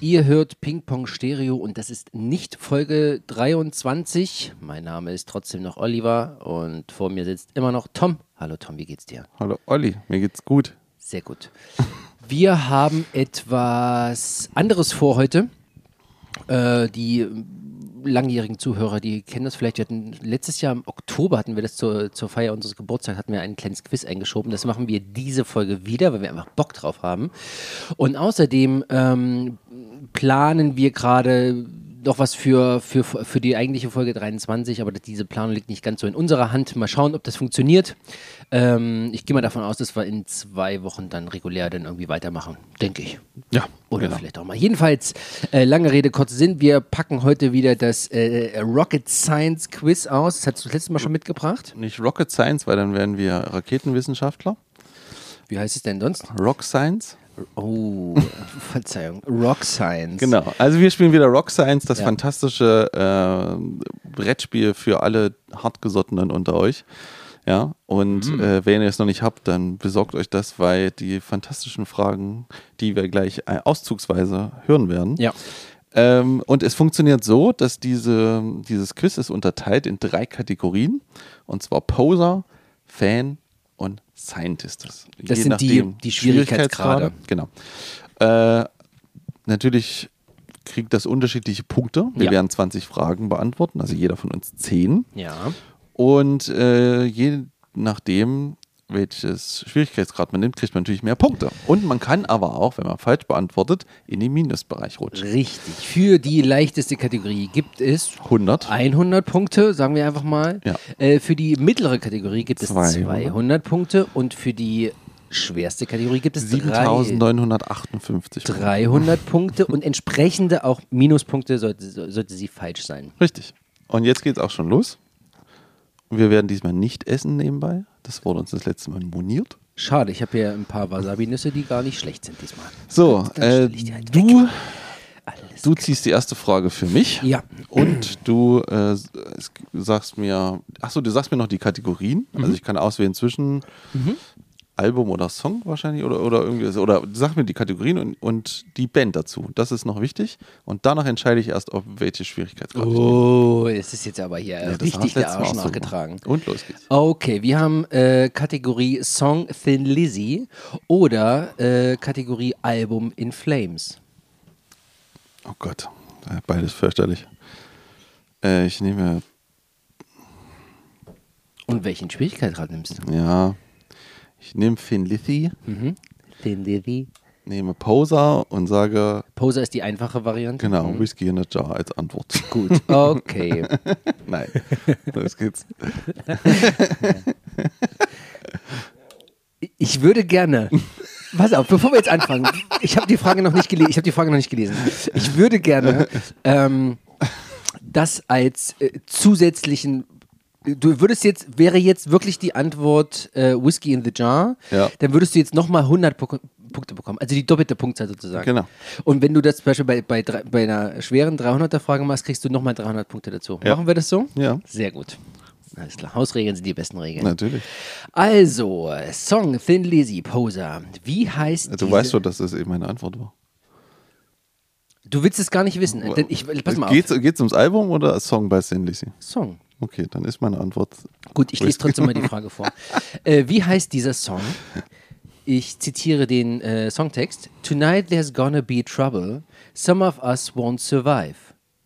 Ihr hört Ping Pong Stereo und das ist nicht Folge 23. Mein Name ist trotzdem noch Oliver und vor mir sitzt immer noch Tom. Hallo Tom, wie geht's dir? Hallo Olli, mir geht's gut. Sehr gut. Wir haben etwas anderes vor heute. Äh, die langjährigen Zuhörer, die kennen das vielleicht. Hatten letztes Jahr im Oktober hatten wir das zur, zur Feier unseres Geburtstags, hatten wir ein kleines Quiz eingeschoben. Das machen wir diese Folge wieder, weil wir einfach Bock drauf haben. Und außerdem ähm, planen wir gerade noch was für, für, für die eigentliche Folge 23, aber diese Planung liegt nicht ganz so in unserer Hand. Mal schauen, ob das funktioniert. Ähm, ich gehe mal davon aus, dass wir in zwei Wochen dann regulär dann irgendwie weitermachen, denke ich. Ja. Oder genau. vielleicht auch mal. Jedenfalls, äh, lange Rede, kurzer Sinn, wir packen heute wieder das äh, Rocket Science Quiz aus. Das hast du das letzte Mal schon mitgebracht? Nicht Rocket Science, weil dann wären wir Raketenwissenschaftler. Wie heißt es denn sonst? Rock Science. Oh, Verzeihung. Rock Science. Genau. Also wir spielen wieder Rock Science, das ja. fantastische äh, Brettspiel für alle Hartgesottenen unter euch. Ja, und mhm. äh, wenn ihr es noch nicht habt, dann besorgt euch das, weil die fantastischen Fragen, die wir gleich äh, auszugsweise hören werden. Ja. Ähm, und es funktioniert so, dass diese, dieses Quiz ist unterteilt in drei Kategorien. Und zwar Poser, Fan Scientist. Das Je sind die, die Schwierigkeitsgrade. Genau. Äh, natürlich kriegt das unterschiedliche Punkte. Wir ja. werden 20 Fragen beantworten, also jeder von uns 10. Ja. Und äh, je nachdem, welches Schwierigkeitsgrad man nimmt, kriegt man natürlich mehr Punkte. Und man kann aber auch, wenn man falsch beantwortet, in den Minusbereich rutschen. Richtig. Für die leichteste Kategorie gibt es 100. 100 Punkte, sagen wir einfach mal. Ja. Äh, für die mittlere Kategorie gibt es 200, 200 Punkte und für die schwerste Kategorie gibt es 7958 300 Punkte und entsprechende auch Minuspunkte sollte, sollte sie falsch sein. Richtig. Und jetzt geht es auch schon los. Wir werden diesmal nicht essen nebenbei. Das wurde uns das letzte Mal moniert. Schade, ich habe hier ein paar Wasabi-Nüsse, die gar nicht schlecht sind diesmal. So, äh, halt du, du ziehst die erste Frage für mich. Ja. Und du äh, sagst mir, achso, du sagst mir noch die Kategorien. Also mhm. Also ich kann auswählen zwischen mhm. Album oder Song wahrscheinlich oder, oder irgendwie oder sag mir die Kategorien und, und die Band dazu. Das ist noch wichtig. Und danach entscheide ich erst, ob welche Schwierigkeitsgrad. Oh, es ist jetzt aber hier ja, richtig der Arsch nachgetragen. Und los geht's. Okay, wir haben äh, Kategorie Song Thin Lizzy oder äh, Kategorie Album In Flames. Oh Gott, beides fürchterlich. Äh, ich nehme. Und welchen Schwierigkeitsgrad nimmst du? Ja, ich nehme Finn Lithy. Mhm. Thin Lizzy. Nehme Poser und sage. Poser ist die einfache Variante. Genau, mhm. Whisky in a Jar als Antwort. Gut, okay. Nein, los geht's. Ich würde gerne. Pass auf, bevor wir jetzt anfangen, ich habe die Frage noch nicht gelesen. Ich habe die Frage noch nicht gelesen. Ich würde gerne ähm, das als äh, zusätzlichen du würdest jetzt, wäre jetzt wirklich die Antwort äh, Whiskey in the Jar, ja. dann würdest du jetzt nochmal 100 Punkte bekommen. Also die doppelte Punktzahl sozusagen. Genau. Und wenn du das zum Beispiel bei, bei, bei einer schweren 300er-Frage machst, kriegst du nochmal 300 Punkte dazu. Ja. Machen wir das so? Ja. Sehr gut. Alles klar. Hausregeln sind die besten Regeln. Natürlich. Also, Song Thin Lizzy Poser. Wie heißt Du diese... weißt schon, dass das eben meine Antwort war. Du willst es gar nicht wissen. Denn ich, pass mal geht's, auf. Geht's ums Album oder Song bei Thin Lizzy? Song. Okay, dann ist meine Antwort. Gut, ich lese trotzdem mal die Frage vor. Äh, wie heißt dieser Song? Ich zitiere den äh, Songtext. Tonight there's gonna be trouble. Some of us won't survive.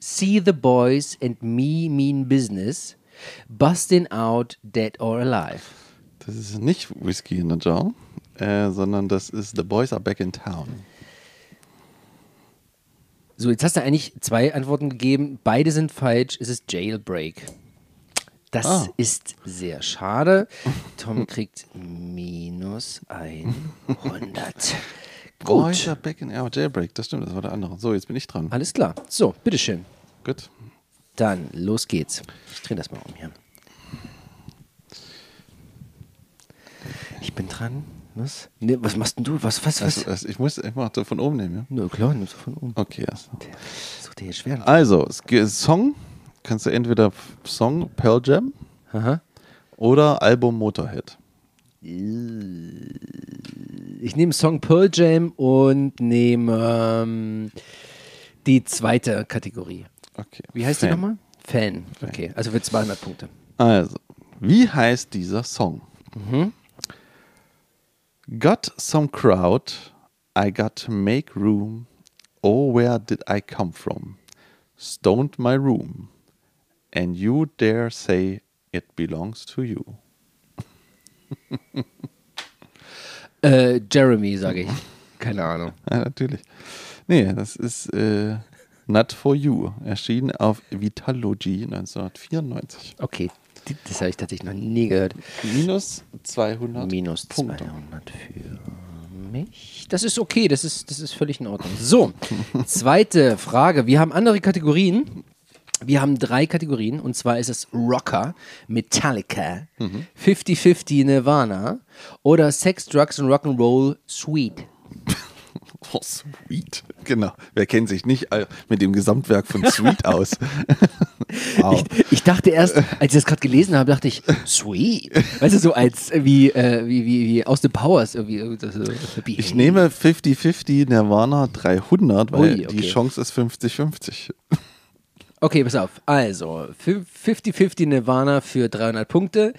See the boys and me mean business. Busting out dead or alive. Das ist nicht Whiskey in a Jar, äh, sondern das ist The Boys Are Back in Town. So, jetzt hast du eigentlich zwei Antworten gegeben. Beide sind falsch. Es ist Jailbreak. Das ah. ist sehr schade. Tom kriegt minus 100. Gut. Oh, back in our Jailbreak, das stimmt, das war der andere. So, jetzt bin ich dran. Alles klar. So, bitteschön. Gut. Dann, los geht's. Ich drehe das mal um hier. Ich bin dran. Was? Nee, was machst denn du? Was, was, was? Also, also ich muss einfach von oben nehmen, ja? Na klar, nimmst du von oben. Okay, erst. Such dir hier schwer. Also, Song kannst du entweder Song Pearl Jam Aha. oder Album Motorhead. Ich nehme Song Pearl Jam und nehme ähm, die zweite Kategorie. Okay. Wie heißt Fan. die nochmal? Fan. Okay, also für 200 Punkte. Also, wie heißt dieser Song? Got some crowd, I got to make room. Oh, where did I come from? Stoned my room. And you dare say it belongs to you. Äh, Jeremy, sage ich. Keine Ahnung. Ja, natürlich. Nee, das ist äh, Not for You, erschienen auf Vitalogy 1994. Okay, das habe ich tatsächlich noch nie gehört. Minus 200 Minus Punkte. 200 für mich. Das ist okay, das ist, das ist völlig in Ordnung. So, zweite Frage. Wir haben andere Kategorien. Wir haben drei Kategorien und zwar ist es Rocker, Metallica, 50-50 Nirvana oder Sex, Drugs und Rock'n'Roll Sweet. Oh, Sweet. Genau. Wer kennt sich nicht äh, mit dem Gesamtwerk von Sweet aus? wow. Ich, ich dachte erst, als ich das gerade gelesen habe, dachte ich, Sweet. Weißt du, so als äh, wie, äh, wie, wie, wie aus The Powers irgendwie. irgendwie das, so, Ich nehme 50-50 Nirvana 300, weil Ui, okay. die Chance ist 50-50. Okay, pass auf. Also, 50-50 Nirvana für 300 Punkte.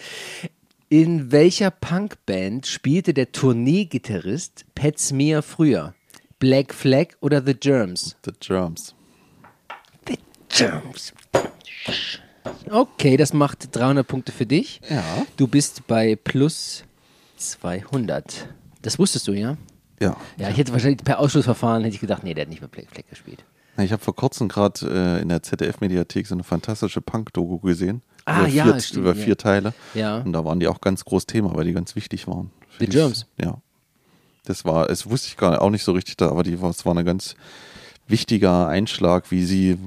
In welcher Punkband spielte der Tourneegitarrist Pat Smear früher? Black Flag oder The Germs? The Germs. The Germs. Okay, das macht 300 Punkte für dich. Ja. Du bist bei plus 200. Das wusstest du, ja? Ja. Ja, ich hätte wahrscheinlich per Ausschlussverfahren hätte ich gedacht, nee, der hat nicht mehr Black Flag gespielt. Ich habe vor kurzem gerade äh, in der ZDF-Mediathek so eine fantastische Punk-Doku gesehen. Ah, über ja, vier, stimmt, über ja. vier Teile. Ja. Und da waren die auch ganz groß Thema, weil die ganz wichtig waren. The Germs? Ja. Das war, es wusste ich gar nicht, auch nicht so richtig da, aber die, es war ein ganz wichtiger Einschlag, wie sie,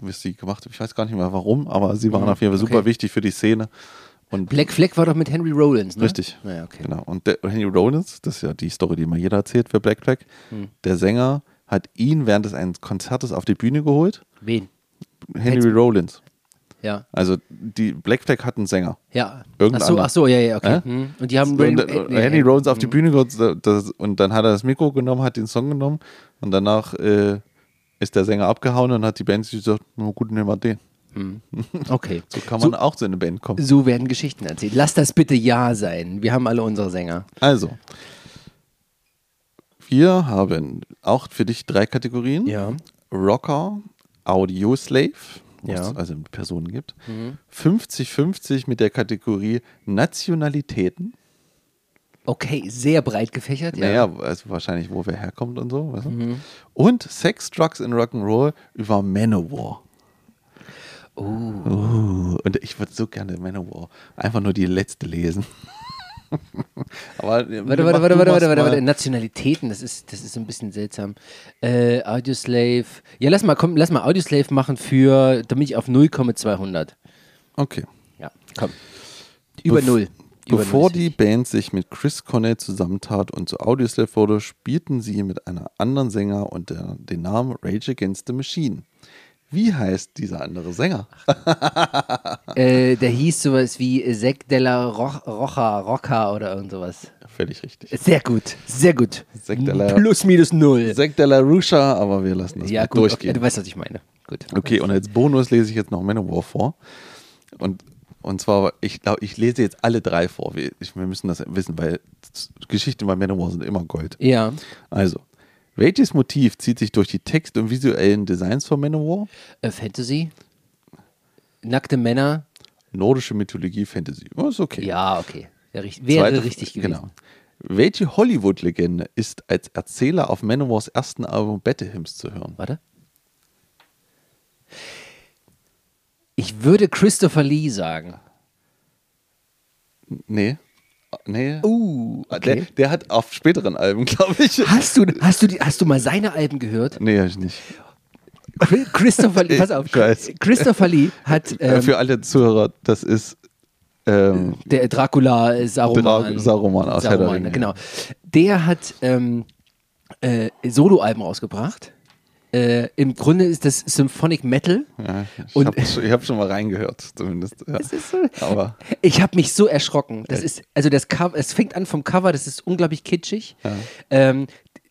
wie sie gemacht haben. Ich weiß gar nicht mehr warum, aber sie waren auf jeden Fall super Mhm. okay. wichtig für die Szene. Und Black Flag war doch mit Henry Rollins, ne? Richtig. Naja, okay. Genau. Und der, Henry Rollins, das ist ja die Story, die mal jeder erzählt für Black Flag, Hm. der Sänger hat ihn während des eines Konzertes auf die Bühne geholt. Wen? Henry Rollins. Ja. Also die Black Flag hat einen Sänger. Ja. Irgendein ach so, ach so, ja, ja, okay. Äh? Und die haben Und, äh, nee, Henry Rollins auf die Bühne geholt das, und dann hat er das Mikro genommen, hat den Song genommen und danach äh, ist der Sänger abgehauen und hat die Band sich gesagt, na gut, nehmen wir den. Okay. So kann man auch zu einer Band kommen. So werden Geschichten erzählt. Lass das bitte ja sein. Wir haben alle unsere Sänger. Also, wir haben auch für dich drei Kategorien. Ja. Rocker, Audio Slave, wo Ja. es also Personen gibt. 50-50 mit der Kategorie Nationalitäten. Okay, sehr breit gefächert. Ja. Naja, also wahrscheinlich, wo wer herkommt und so. Weißt du? Und Sex, Drugs and Rock'n'Roll über Manowar. Oh. Und ich würde so gerne Manowar einfach nur die letzte lesen. Aber Warte, warte, warte, warte, warte, warte, warte. Nationalitäten, das ist, das ist ein bisschen seltsam. Äh, Audioslave. Ja, lass mal, komm, lass mal Audioslave machen für, damit ich auf 0 komme 200. Okay. Ja, komm. Über Bef- 0. Über Bevor null ist die Band sich mit Chris Cornell zusammentat und zu Audioslave wurde, spielten sie mit einer anderen Sänger unter den Namen Rage Against the Machine. Wie heißt dieser andere Sänger? Äh, der hieß sowas wie Sek della Ro Rocha, Rocca oder irgend sowas. Völlig richtig. Sehr gut, sehr gut. Zack della- Plus, minus null. Zack de la Rusha, aber wir lassen das Ja, gut, okay, durchgehen. du weißt, was ich meine. Gut. Okay, und als Bonus lese ich jetzt noch Manowar vor. Und, und zwar, ich glaube, ich lese jetzt alle drei vor. Wir, ich, wir müssen das wissen, weil Geschichten bei Manowar sind immer Gold. Ja, Also, welches Motiv zieht sich durch die Text- und visuellen Designs von Manowar? äh, Fantasy. Nackte Männer. Nordische Mythologie, Fantasy. Oh, ist okay. Ja, okay. Ja, richtig, wäre Zweite- richtig gewesen. Genau. Welche Hollywood-Legende ist als Erzähler auf Manowars ersten Album Battle Hymns zu hören? Warte. Ich würde Christopher Lee sagen. Nee. Nee. Uh, der, der hat auf späteren Alben, glaube ich. Hast du, hast, du, die- hast du mal seine Alben gehört? Nee, hab ich nicht. Chri- Christopher Lee, pass auf. Christopher Lee hat Äh, ähm, Für alle Zuhörer, das ist ähm, der Dracula äh, Saruman. Dra- Saruman aus Herr der Ringe. genau. Der hat ähm, äh, Soloalben rausgebracht. Äh, Im Grunde ist das Symphonic Metal. ja, ich habe schon, hab schon mal reingehört, zumindest. Ja. Es ist so, Aber ich habe mich so erschrocken. Das ist, also das Cover, es fängt an vom Cover, das ist unglaublich kitschig. Ähm,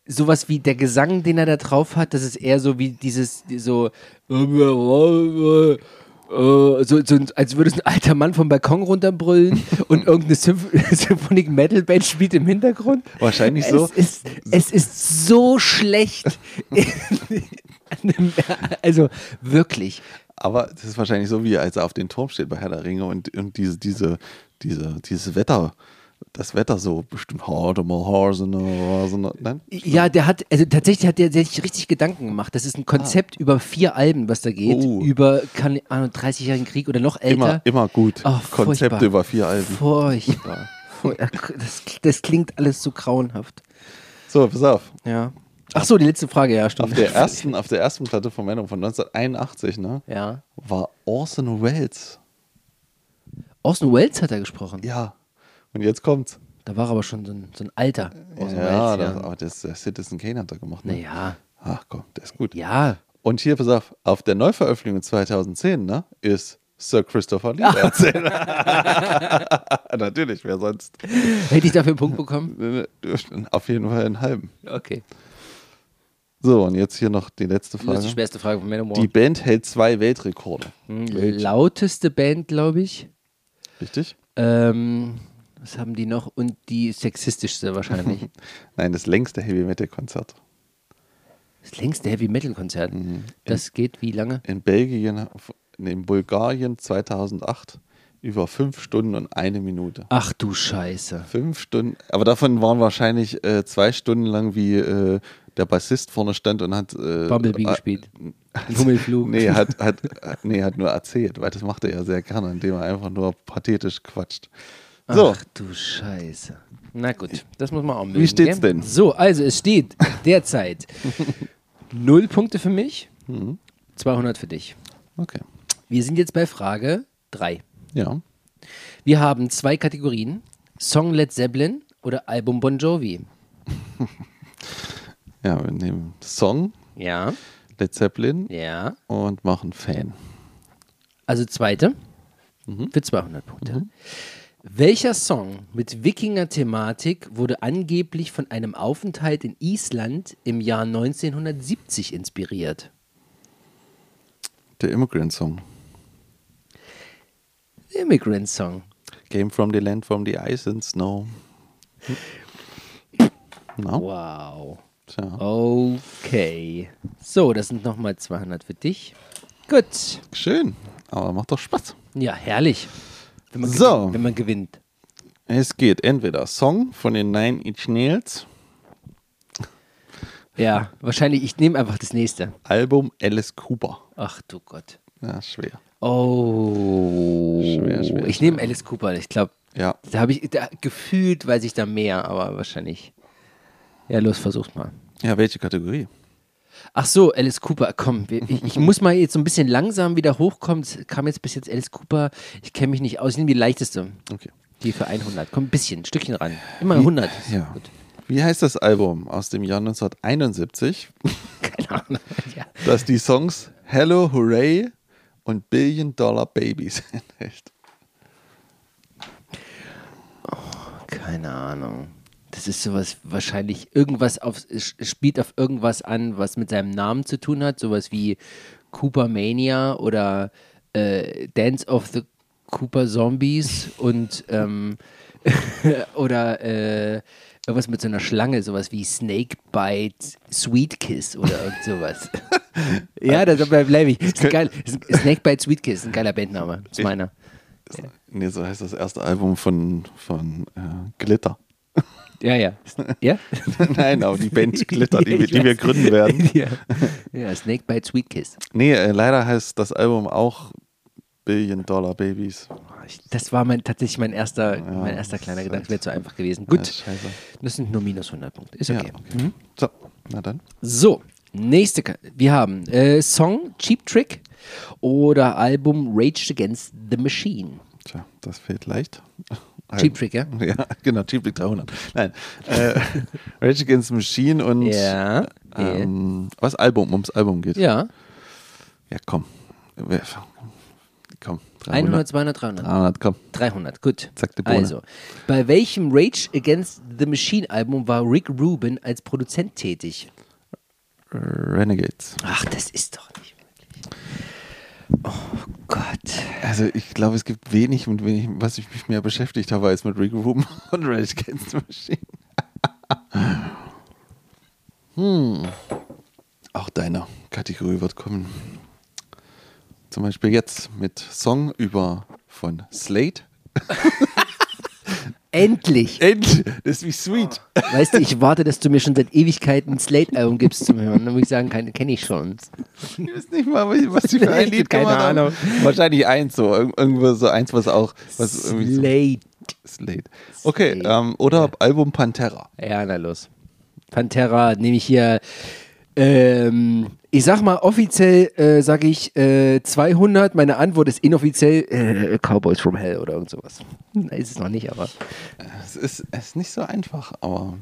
sowas wie der Gesang, den er da drauf hat, das ist eher so wie dieses, so, so, so als würde es ein alter Mann vom Balkon runterbrüllen und irgendeine Symph Symphonic Metal Band spielt im Hintergrund. Wahrscheinlich so. Es ist, es ist so schlecht. also wirklich. Aber das ist wahrscheinlich so, wie als er auf den Turm steht bei Herr der Ringe und, und diese, diese, diese, dieses Wetter, das Wetter so bestimmt harte mal. Nein? Ja, der hat, also tatsächlich hat der sich richtig Gedanken gemacht. Das ist ein Konzept ah. über vier Alben, was da geht. Oh. Über kann, 30-jährigen Krieg oder noch älter. Immer, immer gut. Oh, Konzepte über vier Alben. Furchtbar. das, das klingt alles so grauenhaft. So, pass auf. Ja. Ach so, die letzte Frage, ja, stimmt. Auf der ersten, auf der ersten Platte von Venom von 1981, ne? Ja. War Orson Welles. Orson Welles hat er gesprochen? Ja. Und jetzt kommt's. Da war aber schon so ein, so ein Alter. Orson ja, ja. Das, aber das, der Citizen Kane hat er gemacht. Ne? Naja. Ach komm, der ist gut. Ja. Und hier, pass auf, auf der Neuveröffentlichung 2010, ne, ist Sir Christopher Lee erzählen. Natürlich, wer sonst? Hätte ich dafür einen Punkt bekommen? Auf jeden Fall einen halben. Okay. So, und jetzt hier noch die letzte Frage. Das ist die schwerste Frage von Manowar. Die Band hält zwei Weltrekorde. Hm, lauteste Band, glaube ich. Richtig. Ähm, was haben die noch? Und die sexistischste wahrscheinlich. Nein, das längste Heavy Metal Konzert. Das längste Heavy Metal Konzert? Mhm. Das in, geht wie lange? In Belgien, in Bulgarien 2008 über fünf Stunden und eine Minute. Ach du Scheiße. Fünf Stunden, aber davon waren wahrscheinlich äh, zwei Stunden lang wie äh, der Bassist vorne stand und hat. Äh, Bumblebee äh, gespielt. Hummelflug. nee, hat, hat, nee, hat nur erzählt, weil das macht er ja sehr gerne, indem er einfach nur pathetisch quatscht. So. Ach du Scheiße. Na gut, das muss man auch mögen. Wie steht's denn? So, also es steht derzeit null Punkte für mich, mhm. 200 für dich. Okay. Wir sind jetzt bei Frage 3. Ja. Wir haben zwei Kategorien: Song Led Zeppelin oder Album Bon Jovi. Ja, wir nehmen Song, ja. Led Zeppelin ja. und machen Fan. Also zweite mhm. für 200 Punkte. Mhm. Welcher Song mit Wikinger-Thematik wurde angeblich von einem Aufenthalt in Island im Jahr 1970 inspiriert? Der Immigrant Song. Der Immigrant Song. Came from the land, from the ice and snow. No? Wow. Tja. Okay. So, das sind nochmal 200 für dich. Gut. Schön. Aber macht doch Spaß. Ja, herrlich. Wenn man, so. gewinnt, wenn man gewinnt. Es geht entweder Song von den Nine Inch Nails. Ja, wahrscheinlich, ich nehme einfach das nächste. Album Alice Cooper. Ach du Gott. Ja, schwer. Oh. Schwer, schwer. Ich nehme Alice Cooper. Ich glaube, ja. da habe ich, da, gefühlt weiß ich da mehr, aber wahrscheinlich. Ja, los, versuch's mal. Ja, welche Kategorie? Ach so, Alice Cooper, komm, ich, ich muss mal jetzt so ein bisschen langsam wieder hochkommen. Es kam jetzt bis jetzt Alice Cooper, ich kenne mich nicht aus, ich nehme die leichteste. Okay. Die für 100. Komm, ein bisschen, ein Stückchen ran. Immer 100. Wie, ja. Gut. Wie heißt das Album aus dem Jahr 1971? Keine Ahnung. Ja. Das die Songs Hello, Hooray und Billion Dollar Babies enthält. Oh, keine Ahnung. Das ist sowas wahrscheinlich irgendwas auf, spielt auf irgendwas an, was mit seinem Namen zu tun hat, sowas wie Cooper Mania oder äh, Dance of the Cooper Zombies und ähm, oder äh, irgendwas mit so einer Schlange, sowas wie Snake Bite Sweet Kiss oder irgend sowas. ja, da bleibe ich. Ist geil. Snake Bite Sweet Kiss ist ein geiler Bandname. Das ist meiner. Nee, so heißt das erste Album von, von äh, Glitter. Ja, ja. Ja? Nein, aber die Band Glitter, die, die wir gründen werden. ja. ja, Snake Bite Sweet Kiss. Nee, äh, leider heißt das Album auch Billion Dollar Babies. Das war mein, tatsächlich mein erster, ja, mein erster kleiner Gedanke. Wäre zu einfach gewesen. Gut. Ja, das sind nur minus 100 Punkte. Ist okay. Ja, okay. Mhm. So, na dann. So, nächste. Wir haben äh, Song Cheap Trick oder Album Rage Against the Machine. Tja, das fehlt leicht. Cheap Trick, ja? Ja, genau, Cheap Trick 300. Nein. Äh, Rage Against the Machine und ja, ähm, was Album, ums Album geht. Ja. Ja, komm. Komm, 100, 200, 300. 300, komm. 300, gut. Zack, die Bohne. Also, bei welchem Rage Against the Machine Album war Rick Rubin als Produzent tätig? Renegades. Ach, das ist doch nicht möglich. Oh Gott. Also ich glaube, es gibt wenig, mit wenig, was ich mich mehr beschäftigt habe, als mit Rick Rubin und Rage Against the Machine. hm. Auch deine Kategorie wird kommen. Zum Beispiel jetzt mit Song über von Slate. Endlich. Endlich! Das ist wie sweet. Weißt du, ich warte, dass du mir schon seit Ewigkeiten ein Slate-Album gibst zum Hören. Dann muss ich sagen, kenne ich schon. Ich weiß nicht mal, was die für ein Lied keine. Ahnung. Wahrscheinlich eins so. Irg- Irgendwo so eins, was auch. Was irgendwie so, Slate. Slate. Okay, Slate. ähm, oder Album Pantera. Ja, na los. Pantera nehme ich hier. Ähm, ich sag mal, offiziell äh, sage ich äh, 200. Meine Antwort ist inoffiziell äh, Cowboys from Hell oder irgend sowas. Nein, ist es noch nicht, aber. Es ist, es ist nicht so einfach, aber.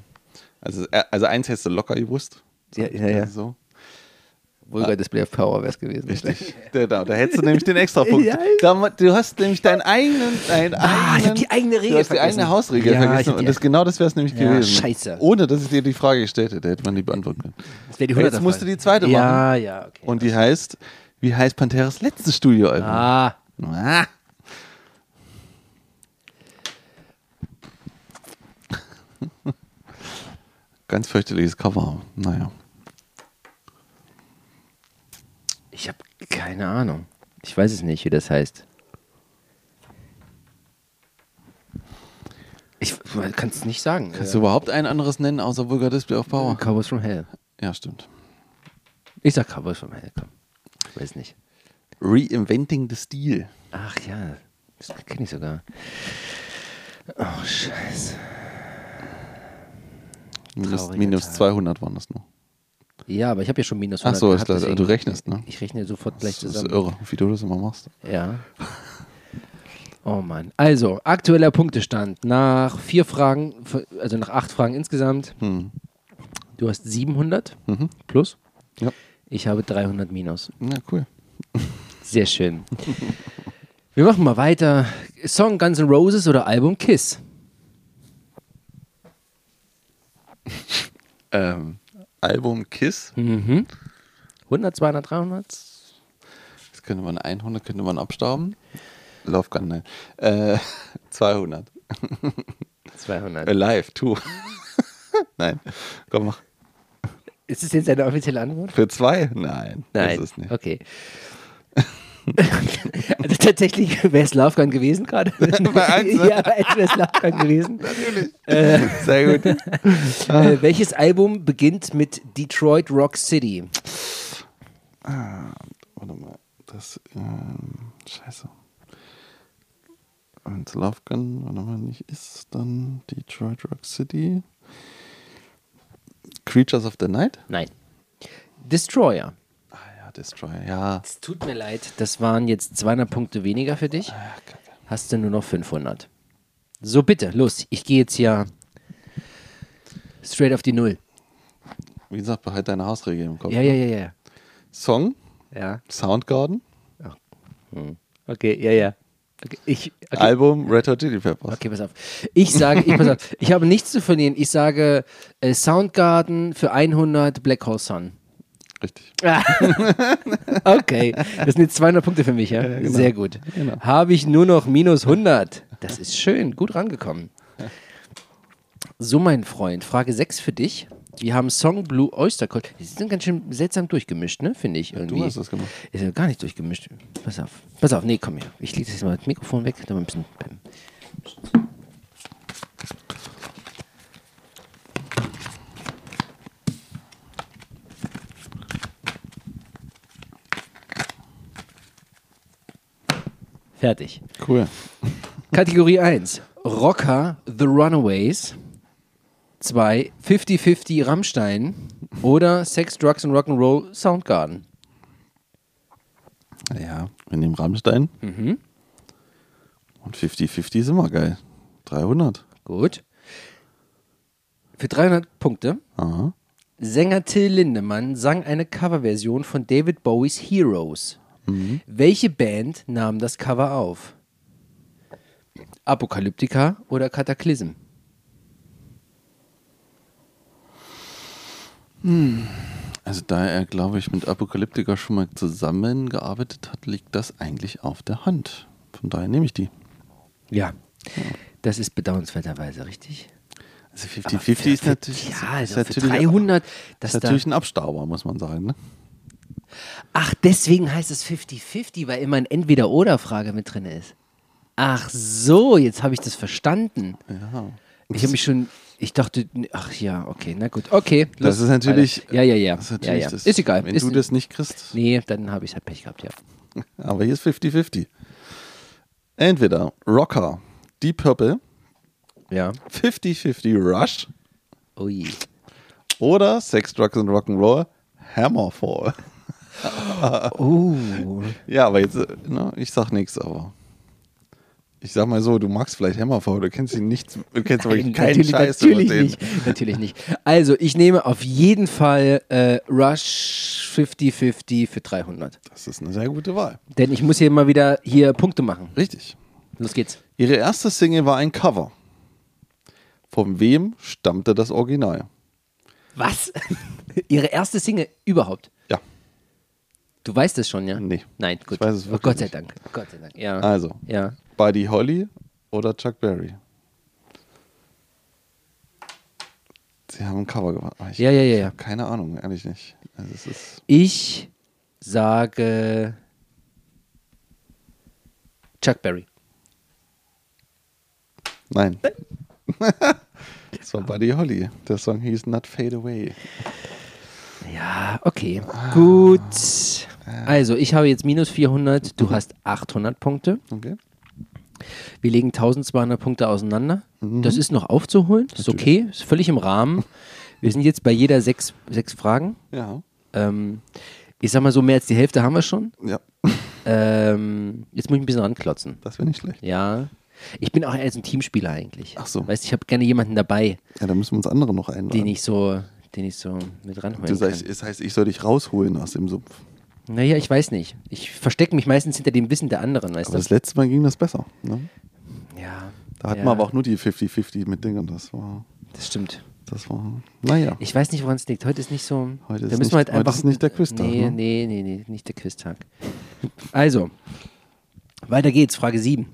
Also, äh, also eins hättest du locker gewusst. Ja, ja, ja. So. Vulgar Display of Power wäre es gewesen. Richtig. Da, da, da hättest du nämlich den extra Punkt. Ja. Da, du hast nämlich deinen eigenen. Deinen Ah, ich hab eigenen die eigene Regel Du hast die vergessen. eigene Hausregel Ja, vergessen. Und das, genau das wäre es nämlich Ja, gewesen. scheiße. Ohne, dass ich dir die Frage gestellt hätte, hätte man die beantworten können. Das wäre die Jetzt 100er musst du die zweite machen. Ja, ja, okay. Und die heißt, wie heißt Panteras letztes Studioalbum? ah, Ah. Ganz fürchterliches Cover. Naja. Ich habe keine Ahnung. Ich weiß es nicht, wie das heißt. Ich kann es nicht sagen. Kannst du überhaupt ein anderes nennen, außer Vulgar Display of Power? Cowboys from Hell. Ja, stimmt. Ich sag Cowboys from Hell, komm. Ich weiß nicht. Reinventing the Steel. Ach ja, das kenne ich sogar. Oh, scheiße. Minus, minus Tag. 200 waren das noch. Ja, aber ich habe ja schon minus Ach 100 so, gehabt, ist klar, deswegen- du rechnest, ne? Ich rechne sofort gleich Das ist zusammen. irre, wie du das immer machst. Ja. Oh Mann. Also, aktueller Punktestand nach vier Fragen, also nach acht Fragen insgesamt. Hm. Du hast 700 Mhm. plus. Ja. Ich habe 300 minus. Ja, cool. Sehr schön. Wir machen mal weiter. Song Guns N' Roses oder Album Kiss? Ähm, Album Kiss. Mhm. 100, 200, 300? Das könnte man 100, könnte man abstauben. Love Gun, nein. Äh, 200. 200. Alive, two. nein. Komm, mach. Ist das jetzt eine offizielle Antwort? Für zwei? Nein. Nein. Ist nicht. Okay. also tatsächlich wäre es Gun gewesen gerade. Bei eins, ne? ja, wäre es Gun gewesen. Sehr gut. Äh, welches Album beginnt mit Detroit Rock City? Warte mal. Das, ähm, scheiße. Und Love Gun, warte mal, nicht ist, dann Detroit Rock City. Creatures of the Night? Nein. Destroyer. Destroyer, ja. Es tut mir leid, das waren jetzt 200 Punkte weniger für dich. Ah. Hast du nur noch 500. So, bitte, los. Ich gehe jetzt hier straight auf die Null. Wie gesagt, behalt deine Hausregel im Kopf. Ja, ja, ja, ja. Song, Ja. Soundgarden, Okay, ja, ja. Okay, ich, okay. Album Red Hot Chili Peppers. Okay, pass auf. Ich sage, ich, pass auf, ich habe nichts zu verlieren. Ich sage äh, Soundgarden für 100 Black Hole Sun. Richtig. Okay, das sind jetzt 200 Punkte für mich, ja? genau. Sehr gut. Genau. Habe ich nur noch minus 100. Das ist schön, gut rangekommen. So, mein Freund, Frage 6 für dich. Wir haben Song Blue Oyster Cult. Die sind ganz schön seltsam durchgemischt, ne? Finde ich irgendwie. Du hast das gemacht. Ist ja gar nicht durchgemischt. Pass auf. Pass auf, nee, komm hier. Ich lege das mal das Mikrofon weg. Da mal ein bisschen. Fertig. Cool. Kategorie 1. Rocker The Runaways. 2. 50-50 Rammstein. Oder Sex, Drugs and Rock'n'Roll Soundgarden. Ja, wir nehmen Rammstein. Mhm. Und 50-50 ist immer geil. 300. Gut. Für 300 Punkte. Aha. Sänger Till Lindemann sang eine Coverversion von David Bowies Heroes. Welche Band nahm das Cover auf? Apokalyptika oder Cataclysm? Also da er, glaube ich, mit Apokalyptiker schon mal zusammengearbeitet hat, liegt das eigentlich auf der Hand. Von daher nehme ich die. Ja. Das ist bedauernswerterweise richtig. Also Aber 50-50 ist natürlich, Ja, ist also für natürlich, 300. ist Das da, natürlich ein Abstauber, muss man sagen. Ne? Ach, deswegen heißt es 50-50, weil immer ein Entweder-Oder-Frage mit drin ist. Ach so, jetzt habe ich das verstanden. Ja. Ich habe mich schon, ich dachte, ach ja, okay, na gut, okay. Das ist natürlich-. Ja, ja, ja. Das ist, ja, ja. das, ist egal. Wenn ist, du das nicht kriegst, nee, dann habe ich halt Pech gehabt, ja. aber hier ist 50-50. Entweder Rocker, Deep Purple, Ja. 50-50 Rush Ui. oder Sex, Drugs and Rock'n'Roll, Hammerfall. Oh. Ja, aber jetzt, ne, ich sag nichts, aber ich sag mal so, du magst vielleicht Hammerfall, du kennst ihn nicht, du kennst wirklich Nein, keinen natürlich, Scheiß natürlich über den. nicht. Natürlich nicht. Also, ich nehme auf jeden Fall äh, Rush 50-50 für 300. Das ist eine sehr gute Wahl. Denn ich muss hier mal wieder hier Punkte machen. Richtig. Los geht's. Ihre erste Single war ein Cover. Von wem stammte das Original? Was? Ihre erste Single überhaupt? Du weißt es schon, ja? Nee. Nein, gut. Ich weiß es oh, wirklich Gott sei nicht. Dank. Gott sei Dank. Ja. Also, Ja. Buddy Holly oder Chuck Berry? Sie haben ein Cover gemacht. Aber Ich, Ja, ja, ja, ja. Keine Ahnung, ehrlich nicht. Also es ist Ich sage Chuck Berry. Nein. das war Buddy Holly. Der Song hieß Not Fade Away. Ja, okay. Gut. Also, ich habe jetzt minus 400, du hast 800 Punkte. Okay. Wir legen 1200 Punkte auseinander. Das ist noch aufzuholen, ist okay, ist völlig im Rahmen. Wir sind jetzt bei jeder sechs, sechs Fragen. Ja. Ähm, ich sag mal so, mehr als die Hälfte haben wir schon. Ja. Ähm, jetzt muss ich ein bisschen ranklotzen. Das wäre nicht schlecht. Ja. Ich bin auch eher so ein Teamspieler eigentlich. Ach so. Weißt du, ich habe gerne jemanden dabei, Ja, da müssen wir uns andere noch einladen. den ich so, den ich so mit ranholen du kann. sagst, das heißt, ich soll dich rausholen aus dem Sumpf. Naja, ich weiß nicht. Ich verstecke mich meistens hinter dem Wissen der anderen, weißt Aber du? das letzte Mal ging das besser. Ne? Ja. Da hatten ja, wir aber auch nur die 50-50 mit Dingern. Das war, Das stimmt. das war, naja. Ich weiß nicht, woran es liegt. Heute ist nicht so. Heute da ist müssen nicht- wir halt heute einfach. ist nicht der Quiztag, Nee, ne? nee, nee, nee, nicht der Quiztag. Also, weiter geht's. Frage 7.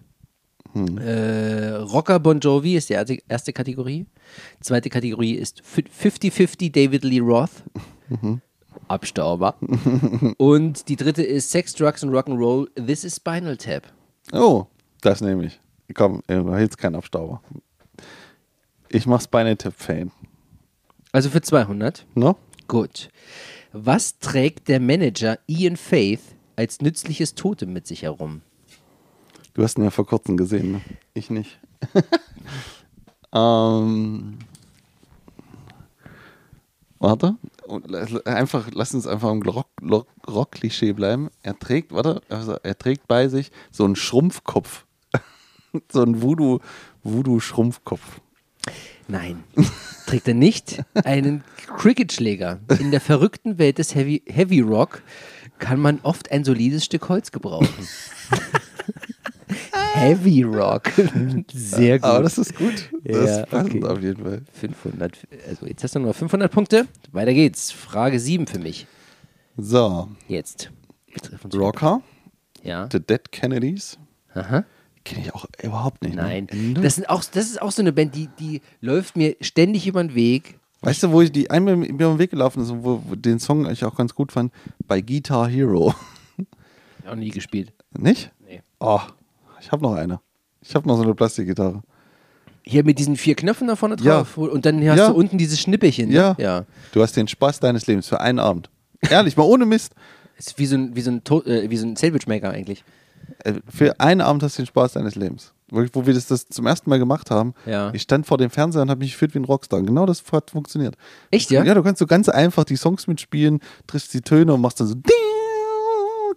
Hm. Äh, Rocker Bon Jovi ist die erste, erste Kategorie. Zweite Kategorie ist 50-50 David Lee Roth. Mhm. Abstauber. Und die dritte ist Sex, Drugs and Rock'n'Roll. This is Spinal Tap. Oh, das nehme ich. Komm, äh, war jetzt kein Abstauber. Ich mach's bei einem Tipp-Fan. Also für 200. No? Gut. Was trägt der Manager Ian Faith als nützliches Totem mit sich herum? Du hast ihn ja vor kurzem gesehen, ne? Ich nicht. ähm, warte. Und einfach, lass uns einfach im Rock- Rock- Rock-Klischee bleiben. Er trägt, warte, also er trägt bei sich so einen Schrumpfkopf. so einen Voodoo, Voodoo-Schrumpfkopf. Nein, trägt er nicht einen Cricketschläger. In der verrückten Welt des Heavy, Heavy Rock kann man oft ein solides Stück Holz gebrauchen. Heavy Rock. Sehr gut. Aber das ist gut. Das Ja, ist passend okay. auf jeden Fall. 500, also jetzt hast du nur 500 Punkte. Weiter geht's. Frage 7 für mich. So, Jetzt. Rocker, Ja. The Dead Kennedys. Aha. Kenne ich auch überhaupt nicht. ne? Nein. Null. Das, sind auch, das ist auch so eine Band, die, die läuft mir ständig über den Weg. Weißt du, wo ich die einmal mir über den Weg gelaufen ist und wo, wo den Song ich auch ganz gut fand? Bei Guitar Hero. Auch nie gespielt. Nicht? Nee. Oh, ich habe noch eine. Ich habe noch so eine Plastikgitarre. Hier mit diesen vier Knöpfen da vorne Ja. drauf. Und dann hast Ja. du unten dieses Schnippelchen. ne? Ja. ja. Du hast den Spaß deines Lebens für einen Abend. Ehrlich, mal ohne Mist. Ist wie so ein, wie so ein, To- äh, wie so ein Sandwich-Maker eigentlich. Äh, Für einen Abend hast du den Spaß deines Lebens. Wo, wo wir das, das zum ersten Mal gemacht haben. Ja. Ich stand vor dem Fernseher und habe mich gefühlt wie ein Rockstar. Genau das hat funktioniert. Echt, ja? Ja, du kannst so ganz einfach die Songs mitspielen, triffst die Töne und machst dann so. Ding,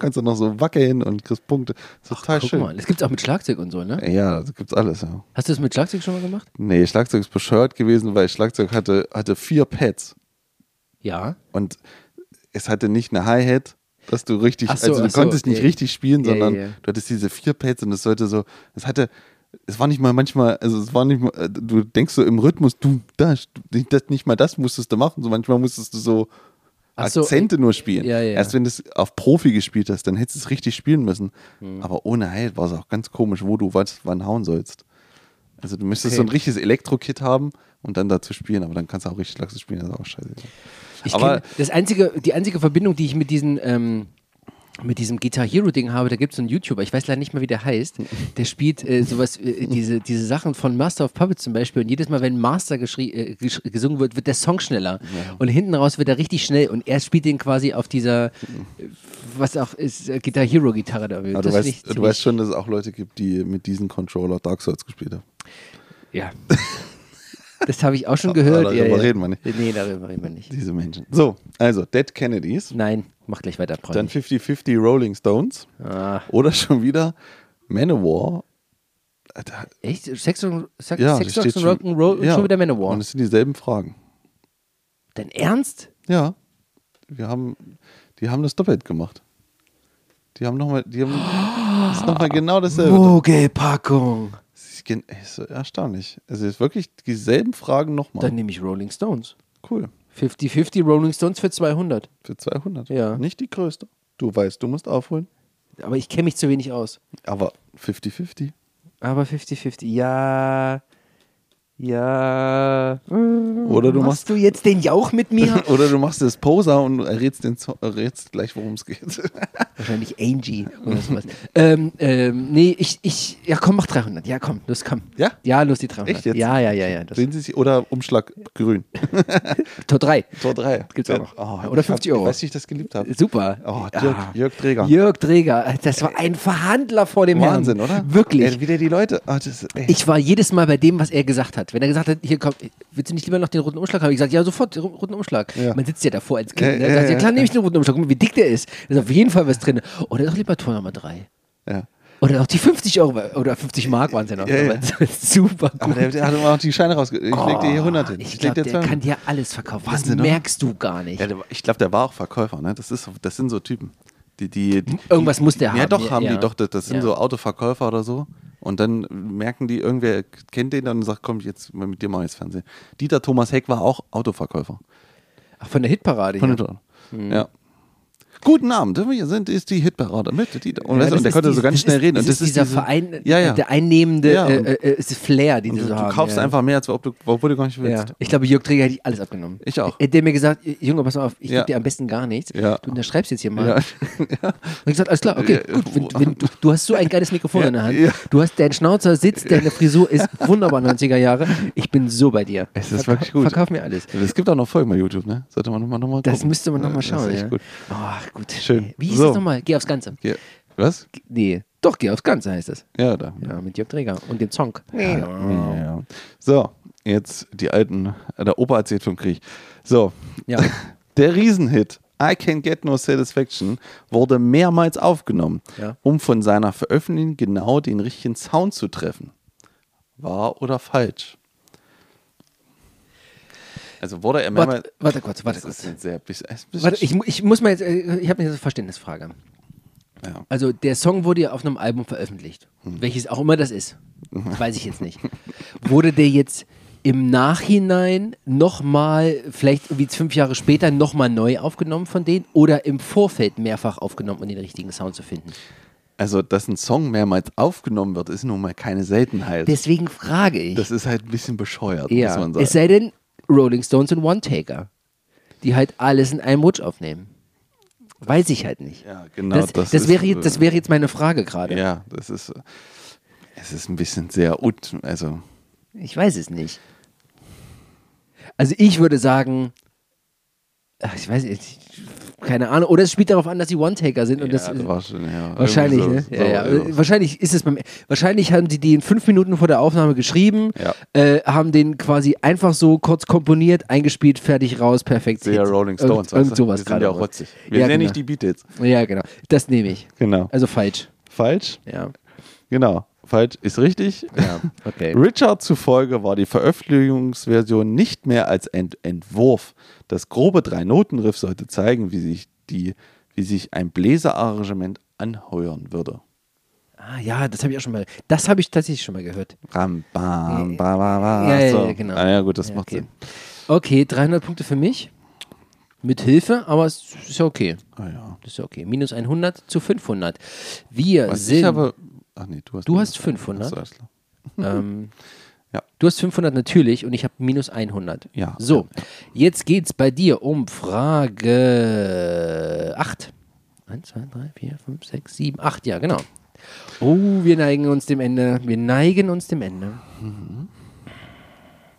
kannst dann noch so wackeln und kriegst Punkte. Das ist total Guck schön. mal, das gibt's auch mit Schlagzeug und so, ne? Ja, da gibt's alles, ja. Hast du das mit Schlagzeug schon mal gemacht? Nee, Schlagzeug ist bescheuert gewesen, weil Schlagzeug hatte, hatte vier Pads. Ja. Und es hatte nicht eine Hi-Hat, dass du richtig, so, also du so, konntest nicht ja. richtig spielen, sondern ja, ja. du hattest diese vier Pads und es sollte so, es hatte, es war nicht mal manchmal, also es war nicht mal, äh, du denkst so im Rhythmus, du, das, du- das nicht mal das musstest du machen, so manchmal musstest du so so, Akzente nur spielen. ja, ja. Erst wenn du es auf Profi gespielt hast, dann hättest du es richtig spielen müssen. Hm. Aber ohne Heil war es auch ganz komisch, wo du was wann hauen sollst. Also du müsstest Okay. so ein richtiges Elektro-Kit haben und dann dazu spielen, aber dann kannst du auch richtig langsam spielen, das ist auch scheiße. Ich Aber- kenn, das einzige, die einzige Verbindung, die ich mit diesen ähm, mit diesem Guitar Hero Ding habe, da gibt es einen YouTuber, ich weiß leider nicht mehr, wie der heißt, der spielt äh, sowas, äh, diese, diese Sachen von Master of Puppets zum Beispiel und jedes Mal, wenn Master äh, gesungen wird, wird der Song schneller und hinten raus wird er richtig schnell und er spielt den quasi auf dieser, was auch ist, äh, Guitar Hero Gitarre da. Aber du, weißt, du weißt schon, dass es auch Leute gibt, die mit diesem Controller Dark Souls gespielt haben. Ja. Das habe ich auch schon gehört. darüber ja, reden wir nicht. Nee, darüber reden wir nicht. Diese Menschen. So, also Dead Kennedys, Nein, mach gleich weiter, dann 50-50 Rolling Stones Ah, oder schon wieder Manowar. Echt? Sex und, Sex, Ja, Sex steht und Rock'n'Roll ja. schon wieder Manowar. Und es sind dieselben Fragen. Dein Ernst? Ja, wir haben, die haben das doppelt gemacht. Die haben nochmal, die haben, das ist nochmal genau dasselbe. Mogelpackung. Ist erstaunlich. Also es ist wirklich dieselben Fragen nochmal. Dann nehme ich Rolling Stones. Cool. 50-50 Rolling Stones für 200. Für 200. Ja. Nicht die größte. Du weißt, du musst aufholen. Aber ich kenne mich zu wenig aus. Aber 50-50. Aber 50-50, ja. Ja. Oder du Machst du jetzt den Jauch mit mir? Oder du machst das Poser und errätst, den errätst gleich, worum es geht. Wahrscheinlich Angie oder sowas. ähm, ähm, nee, ich, ich, ja komm, mach 300. Ja, komm, los, komm. Ja? Ja, los die 300. Echt jetzt? Ja, ja, ja, ja. Das, Sehen Sie sich, oder Umschlag grün. Tor 3. Tor 3. Gibt's auch noch. Oh, Oder ich 50 hab, Euro. Ich weiß, wie ich das geliebt habe. Super. Oh, Ja. Jörg, Jörg Träger. Jörg Träger, das war ein Verhandler vor dem Wahnsinn, Herrn. oder? Wirklich. Ey, wie der die Leute. Ah, das. Ich war jedes Mal bei dem, was er gesagt hat. Wenn er gesagt hat, hier komm, willst du nicht lieber noch den roten Umschlag haben? Ich gesagt, ja, sofort, den roten Umschlag. Ja. Man sitzt ja davor als Kind. Ja, ne? ja, Sagt, ja, klar, nehme ich den roten Umschlag. Guck mal, wie dick der ist. Da ist auf jeden Fall was drin. Oder doch lieber Tor Nummer 3. ja. Oder auch die 50 Euro oder 50 Mark waren es ja noch. Ja, ja. Super gut. Aber der, der hat immer auch die Scheine rausge... Ich leg dir hier 100 hin. Oh, Ich glaube, dir der 200. kann dir alles verkaufen. Oder? merkst du gar nicht. Ja, der, ich glaube, der war auch Verkäufer, ne? Das, ist, das sind so Typen. Die, die, die, Irgendwas muss der Ja, haben, doch, ja, haben ja. die doch. Das, das sind Ja. so Autoverkäufer oder so. Und dann merken die, irgendwer kennt den dann und sagt, komm, jetzt mal mit dir mal ins Fernsehen. Dieter Thomas Heck war auch Autoverkäufer. Ach, von der Hitparade. Von hier. den Ja. Guten Abend, wir sind ist die Hitparade mit Dieter. Und, Ja, das und der ist konnte die- so ganz das schnell ist, reden. Das Und ist dieser diese- Verein, Ja, ja. der einnehmende Ja, und- äh, äh, Flair, den du, so du haben. kaufst einfach mehr, als ob du, obwohl du gar nicht willst. ich glaube, Jörg Träger hätte ich alles abgenommen. Ich auch. Er hat mir gesagt, Junge, pass mal auf, ich gebe dir am besten gar nichts. Du unterschreibst jetzt hier mal. Ja. Und ich gesagt, alles klar, okay, gut. Wenn, wenn, du, du hast so ein geiles Mikrofon in der Hand. Du hast deinen Schnauzer sitzt, deine Frisur ist wunderbar 90er Jahre. Ich bin so bei dir. Es ist wirklich gut. Verkauf mir alles. Es gibt auch noch Folgen bei YouTube, ne? Sollte man nochmal noch mal Das gucken. müsste man nochmal Ja, das schauen. ist echt gut. Gut. Schön. Wie hieß So. das nochmal? Geh aufs Ganze. Ja. Was? Nee, doch, geh aufs Ganze heißt das. Ja, da. Ja, mit Jörg Träger und dem Song. Ja. So, jetzt die alten, äh, der Opa erzählt vom Krieg. So, Ja. der Riesenhit I Can Get No Satisfaction wurde mehrmals aufgenommen, Ja. um von seiner Veröffentlichung genau den richtigen Sound zu treffen. Wahr oder falsch? Also wurde er mehrmals. Warte, warte kurz, warte kurz. sehr bisschen, bisschen Warte, ich, ich muss mal jetzt, äh, ich habe eine Verständnisfrage. ja. Also der Song wurde ja auf einem Album veröffentlicht. Hm. Welches auch immer das ist. Weiß ich jetzt nicht. Wurde der jetzt im Nachhinein nochmal, vielleicht wie fünf Jahre später, nochmal neu aufgenommen von denen oder im Vorfeld mehrfach aufgenommen, um den richtigen Sound zu finden? Also, dass ein Song mehrmals aufgenommen wird, ist nun mal keine Seltenheit. Deswegen frage ich. das ist halt ein bisschen bescheuert, ja, muss man sagen. es sei denn Rolling Stones und One Taker, die halt alles in einem Rutsch aufnehmen. Weiß ich halt nicht. ja, genau. das, das, ist, wäre jetzt, das äh, wäre jetzt meine Frage gerade. Ja, das ist. äh, Es ist ein bisschen sehr. ut- Also, Ich weiß es nicht. Also ich würde sagen, ach, ich weiß nicht, keine Ahnung. Oder es spielt darauf an, dass sie One-Taker sind. Und ja, das, das schon, ja. wahrscheinlich, irgendwie ne? so- ja, so- ja. so- Wahrscheinlich ist es beim. Wahrscheinlich haben sie die in fünf Minuten vor der Aufnahme geschrieben, äh, haben den quasi einfach so kurz komponiert, eingespielt, fertig, raus, perfekt. Sehr. Rolling Stones. Irgend, irgend sowas Die sind ja auch rotzig. Wir Ja, ja genau. nicht die Beatles. Ja, genau. Das nehme ich. Genau. Also falsch. Falsch? Ja. Genau. Falsch ist richtig. Ja, okay. Richard zufolge war die Veröffentlichungsversion nicht mehr als Ent Entwurf. Das grobe Drei-Noten-Riff sollte zeigen, wie sich die wie sich ein Bläserarrangement anheuern würde. Ah ja, das habe ich auch schon mal. Das habe ich tatsächlich schon mal gehört. Ram, bam, ba, ba, ba. Ja, ja, so. ja, genau. Ah, ja, gut, das Ja, macht okay. Sinn. Okay, 300 Punkte für mich. Mit Hilfe, aber es ist ja okay. Ah, ja. Das ist ja okay. Minus 100 zu 500. Wir Was sind. ich aber. Ach nee, du hast. Du hast 500. Ach so, alles klar. ähm, Ja. Du hast 500 natürlich und ich habe minus 100. Ja. So, jetzt geht's bei dir um Frage 8. 1, 2, 3, 4, 5, 6, 7, 8, ja, genau. Oh, wir neigen uns dem Ende. Wir neigen uns dem Ende.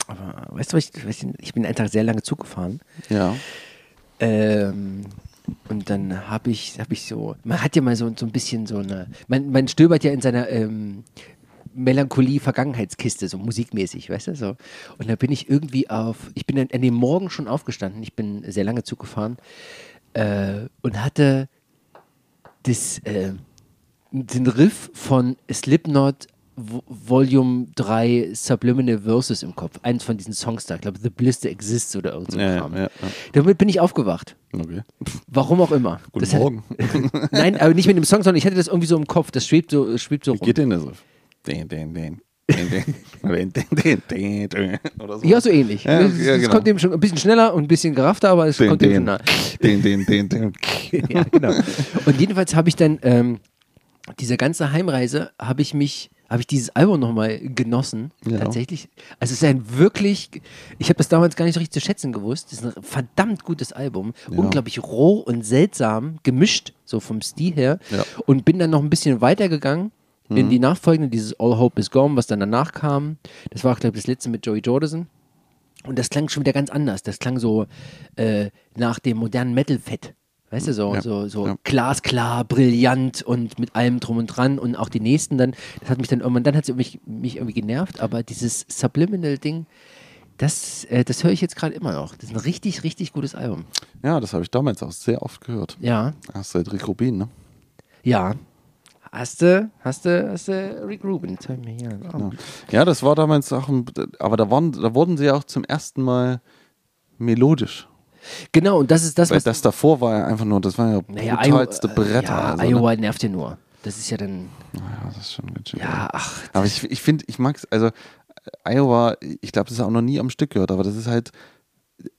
Aber weißt du, was ich, ich, ich bin einen Tag sehr lange Zug gefahren. Ja. Ähm, und dann habe ich, hab ich so, man hat ja mal so, so ein bisschen so eine, man, man stöbert ja in seiner ähm, Melancholie-Vergangenheitskiste, so musikmäßig, weißt du, so. Und da bin ich irgendwie auf, ich bin an, dem Morgen schon aufgestanden, ich bin sehr lange Zug gefahren äh, und hatte das, äh, den Riff von Slipknot Volume 3 Subliminal Verses im Kopf. Eins von diesen Songs da, ich glaube The Bliss That Exists oder irgend so Ja, ja, ja. Damit bin ich aufgewacht. Okay. Warum auch immer. Guten Das hat- Morgen. Nein, aber nicht mit dem Song, sondern ich hatte das irgendwie so im Kopf. Das schwebt so, schwebt so rum. Geht denn das Riff? Den, den, den. Den, den, den, den, den, den, oder so. Ja, so ähnlich. Ja, es, ja, genau. kommt dem schon ein bisschen schneller und ein bisschen geraffter, aber es Den, kommt dem schon den, nah. den, den, den, den. ja, genau. Und jedenfalls habe ich dann ähm, diese ganze Heimreise habe ich mich habe ich dieses Album nochmal genossen, Ja. tatsächlich. Also es ist ein wirklich, ich habe das damals gar nicht so richtig zu schätzen gewusst. Es ist ein verdammt gutes Album, Ja. unglaublich roh und seltsam, gemischt, so vom Stil her. Ja. Und bin dann noch ein bisschen weitergegangen Mhm. in die nachfolgende, dieses All Hope Is Gone, was dann danach kam. Das war, glaube ich, das letzte mit Joey Jordison. Und das klang schon wieder ganz anders. Das klang so äh, nach dem modernen Metal-Fett. Weißt du, so, Ja, so, so ja. glasklar, brillant und mit allem drum und dran und auch die nächsten dann, das hat mich dann irgendwann, dann hat es mich, mich irgendwie genervt, aber dieses Subliminal-Ding, das, äh, das höre ich jetzt gerade immer noch. Das ist ein richtig, richtig gutes Album. Ja, das habe ich damals auch sehr oft gehört. Ja, Hast du Rick Rubin, ne? ja. Hast du, hast du, hast du Rick Rubin? Zeig mir hier. Oh. Ja. ja, das war damals auch, ein, aber da, waren, da wurden sie ja auch zum ersten Mal melodisch. Genau, und das ist das, Weil was. das davor war ja einfach nur, das waren ja naja, brutalste Iowa- Bretter. Ja, also, ne? Iowa nervt ja nur. Das ist ja dann. Ja, das ist schon ganz schön. Ja, ach. Aber ich, ich finde, ich mag es, also äh, Iowa, ich glaube, das ist auch noch nie am Stück gehört, aber das ist halt,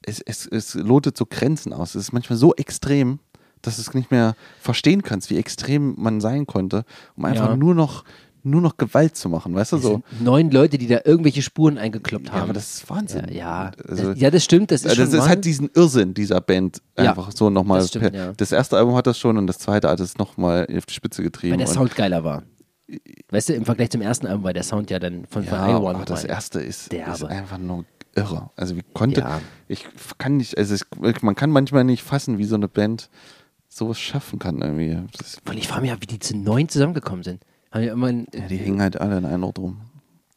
es, es, es lotet so Grenzen aus. Es ist manchmal so extrem, dass du es nicht mehr verstehen kannst, wie extrem man sein konnte, um einfach Ja. nur noch nur noch Gewalt zu machen, weißt du so. neun Leute, die da irgendwelche Spuren eingekloppt haben. Ja, aber das ist Wahnsinn. Ja, ja, Also, das, ja, das stimmt. Das ist, das schon ist halt diesen Irrsinn dieser Band Ja, einfach so nochmal. das stimmt, ja. Das erste Album hat das schon und das zweite hat es nochmal auf die Spitze getrieben. weil der und- Sound geiler war. Weißt du, im Vergleich zum ersten Album war der Sound ja dann von, Ja, Iowa aber das erste ist, ist einfach nur irre. Also wie konnte Ja. ich kann nicht, also es, man kann manchmal nicht fassen, wie so eine Band sowas schaffen kann irgendwie. Das, Und ich frage mich ja, wie die zu neun zusammengekommen sind. Haben ja immer ein, ja, die hängen halt alle in einer Ort rum.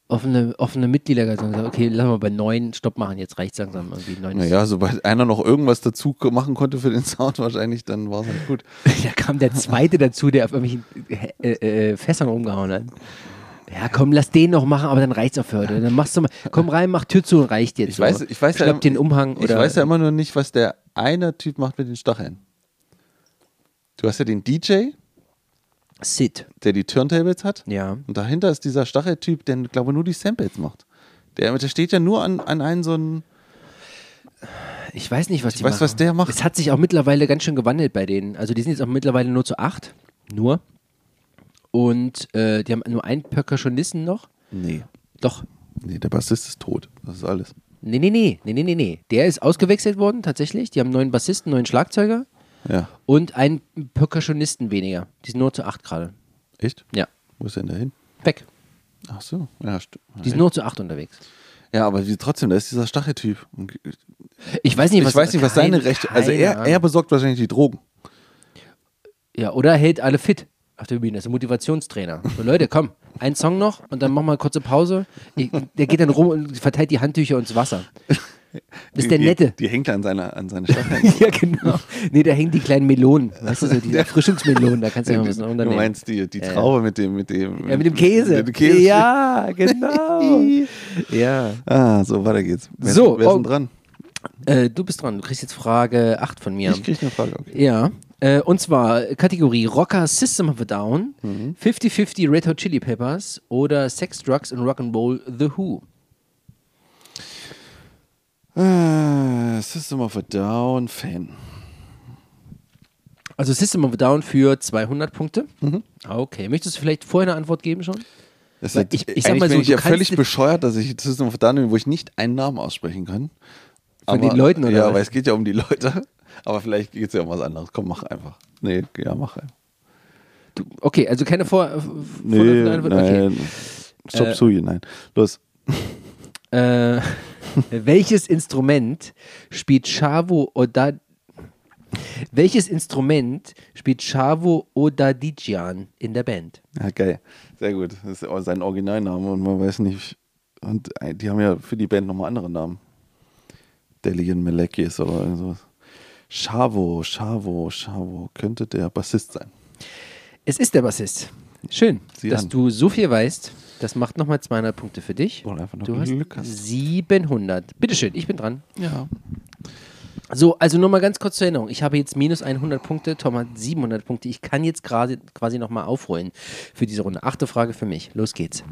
offene, offene Mitglieder gesagt, okay, lass mal bei neun Stopp machen, jetzt reicht langsam irgendwie. Neun Naja, sobald einer noch irgendwas dazu machen konnte für den Sound wahrscheinlich, dann war es halt gut. Da kam der zweite dazu, der auf irgendwelchen äh, äh, Fässern rumgehauen hat. Ja, komm, lass den noch machen, aber dann reicht's auch für heute. Dann machst du mal, komm rein, mach Tür zu und reicht jetzt. Ich weiß, ich weiß ja, den Umhang ich oder. weiß ja immer nur nicht, was der eine Typ macht mit den Stacheln. Du hast ja den DJ, Sid. der die Turntables hat. Ja. Und dahinter ist dieser Stacheltyp, der, glaube ich, nur die Samples macht. Der, der steht ja nur an, an einen so einen. Ich weiß nicht, was Ich die weiß, machen. was der macht. Es hat sich auch mittlerweile ganz schön gewandelt bei denen. Also die sind jetzt auch mittlerweile nur zu acht. Nur. Und äh, die haben nur einen Percussionisten noch. Nee. Doch. Nee, der Bassist ist tot. Das ist alles. Nee, nee, nee, nee, nee, nee, nee. Der ist ausgewechselt worden, tatsächlich. Die haben einen neuen Bassisten, neuen Schlagzeuger Ja. und einen Percussionisten weniger. Die sind nur zu acht gerade. Echt? Ja. Wo ist denn der hin? Weg. Ach so. Ja, stimmt. Die sind nur zu acht unterwegs. Ja, aber wie, trotzdem, da ist dieser Stacheltyp. Ich weiß nicht, was, ich weiß nicht, was seine Rechte. Also er, er besorgt wahrscheinlich die Drogen. Ja, oder hält alle fit auf der Bühne. Das ist ein Motivationstrainer. So, Leute, komm, ein Song noch und dann machen wir eine kurze Pause. Ich, der geht dann rum und verteilt die Handtücher und das Wasser. Das ist der die, Nette. Die, hängt an seiner, an seine Stacheln. ja, genau. Nee, da hängen die kleinen Melonen. Weißt du, so die Erfrischungsmelonen, da kannst du ja mal was du meinst die, die Ja, ja. Traube mit dem, mit dem. ja, mit dem Käse. Mit dem Käse. Ja, genau. ja. Ah, so, weiter geht's. Wer, So, wer ist oh. denn dran? Äh, du bist dran. Du kriegst jetzt Frage 8 von mir. Ich krieg eine Frage. Okay. Ja. Äh, und zwar Kategorie Rocker System of a Down, 50-50 Red Hot Chili Peppers oder Sex, Drugs and Rock'n'Roll The Who. Äh, System of a Down Fan. Also System of a Down für 200 Punkte. Okay. Möchtest du vielleicht vorher eine Antwort geben schon? Das ist, ich- ich, sag mal so, bin ich ja völlig bescheuert, dass ich System of a Down bin, wo ich nicht einen Namen aussprechen kann. Von den Leuten, oder Ja, weil es geht ja um die Leute. Aber vielleicht geht es ja um was anderes. Komm, mach einfach. Nee, ja, mach einfach. Du, okay, also keine Vor Vor- Nee, Antwort? nein. Stop Äh, Suji, nein. Los. Äh, welches Instrument spielt Chavo Oda Welches Instrument spielt Chavo Odadjian in der Band? Ja, geil. Sehr gut. Das ist sein Originalname und man weiß nicht. Und äh, die haben ja für die Band nochmal andere Namen. Delian Melekis oder irgend sowas. Chavo, Chavo, Chavo. Könnte der Bassist sein. Es ist der Bassist. Schön, Sieh dass an. du so viel weißt. Das macht nochmal 200 Punkte für dich. Oder einfach nur Du hast Glück hast. 700. Bitteschön, ich bin dran. Ja. So, also nur mal ganz kurz zur Erinnerung. Ich habe jetzt minus 100 Punkte, Tom hat 700 Punkte. Ich kann jetzt gerade quasi nochmal aufholen für diese Runde. Achte Frage für mich. Los geht's.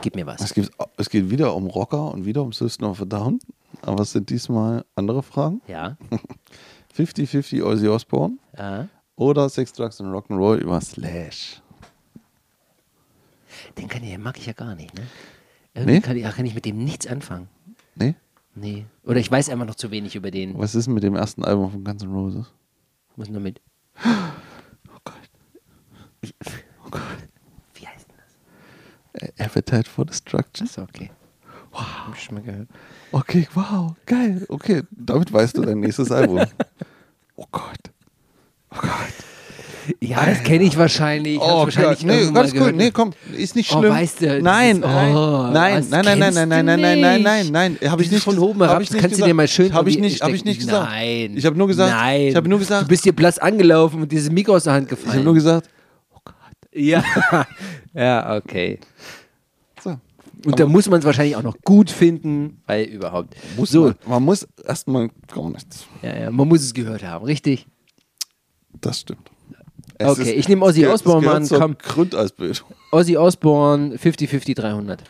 Gib mir was. Es, gibt, es geht wieder um Rocker und wieder um System of a Down. Aber es sind diesmal andere Fragen. Ja. 50-50 Ozzy Osbourne ja. oder Sex, Drugs and Rock'n'Roll über Slash. Den kann ich, den mag ich ja gar nicht, ne? Irgendwie Nee? kann, ich, kann ich mit dem nichts anfangen. Nee? Nee. Oder ich weiß einfach noch zu wenig über den. Was ist mit dem ersten Album von Guns N' Roses? Muss nur mit. Oh Gott. Oh Gott. Wie heißt denn das? Appetite for Destruction. Achso, okay. Wow. Hab ich schon mal gehört. Okay, wow, geil. Okay, damit weißt du dein nächstes Album. Oh Gott. Oh Gott. Ja, das kenne ich wahrscheinlich. Hab's wahrscheinlich Nee, irgendwann ganz gehört. Nee, komm, ist nicht Oh, schlimm. weißt du, nein, nein, oh, nein, nein, nein, nein, nein, du nein, nein, nein, nein, nein, nein, habe ich nicht von oben herab, kannst du gesagt. dir mal schön Habe ich nicht, habe ich nicht gesagt. Nein. Ich habe nur gesagt, Nein. ich habe nur gesagt, Du bist hier blass angelaufen und dieses Mikro aus der Hand ich habe gefallen. nur gesagt, ja. ja, okay. so. Und da muss man es wahrscheinlich auch noch gut finden, weil überhaupt. Muss so, man, man muss erstmal gar nichts. ja, ja, man muss es gehört haben, richtig? Das stimmt. Okay, ich nehme Ozzy es Osbourne, Mann, komm. Grundausbildung. Ozzy Osbourne, 50-50, 300.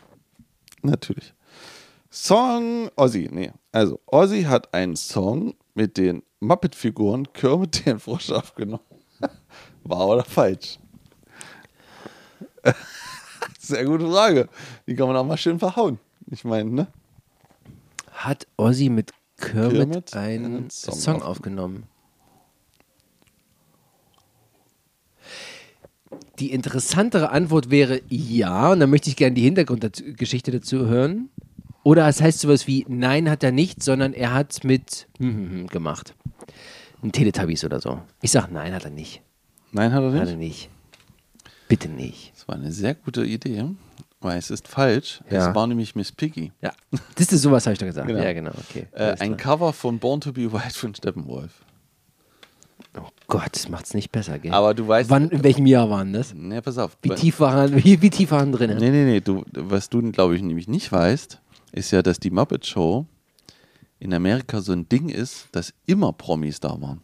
Natürlich. Song Ozzy, nee. Also, Ozzy hat einen Song mit den Muppet-Figuren Kermit den Frosch aufgenommen. Wahr oder falsch? Sehr gute Frage. Die kann man auch mal schön verhauen. Ich meine, ne? Hat Ozzy mit Kermit, Kermit einen einen Song, Song aufgenommen? Die interessantere Antwort wäre ja, und dann möchte ich gerne die Hintergrundgeschichte dazu hören. Oder es heißt sowas wie, nein, hat er nicht, sondern er hat mit hm, hm, hm gemacht. Ein Teletubbies oder so. Ich sag, nein, hat er nicht. Nein, hat er Hat er nicht. nicht. Bitte nicht. Das war eine sehr gute Idee, weil es ist falsch. Ja. Es war nämlich Miss Piggy. Ja. Das ist sowas, habe ich doch gesagt. Genau. Ja, genau, okay. Äh, ein. Cover von Born to be Wild von Steppenwolf. oh Gott, das macht's nicht besser, gell? Aber du weißt. Wann, in welchem Jahr waren das? Ne, pass auf. Wie tief waren, wie, wie tief waren drin? Nee, nee, nee. Du, was du, glaube ich, nämlich nicht weißt, ist ja, dass die Muppet Show in Amerika so ein Ding ist, dass immer Promis da waren.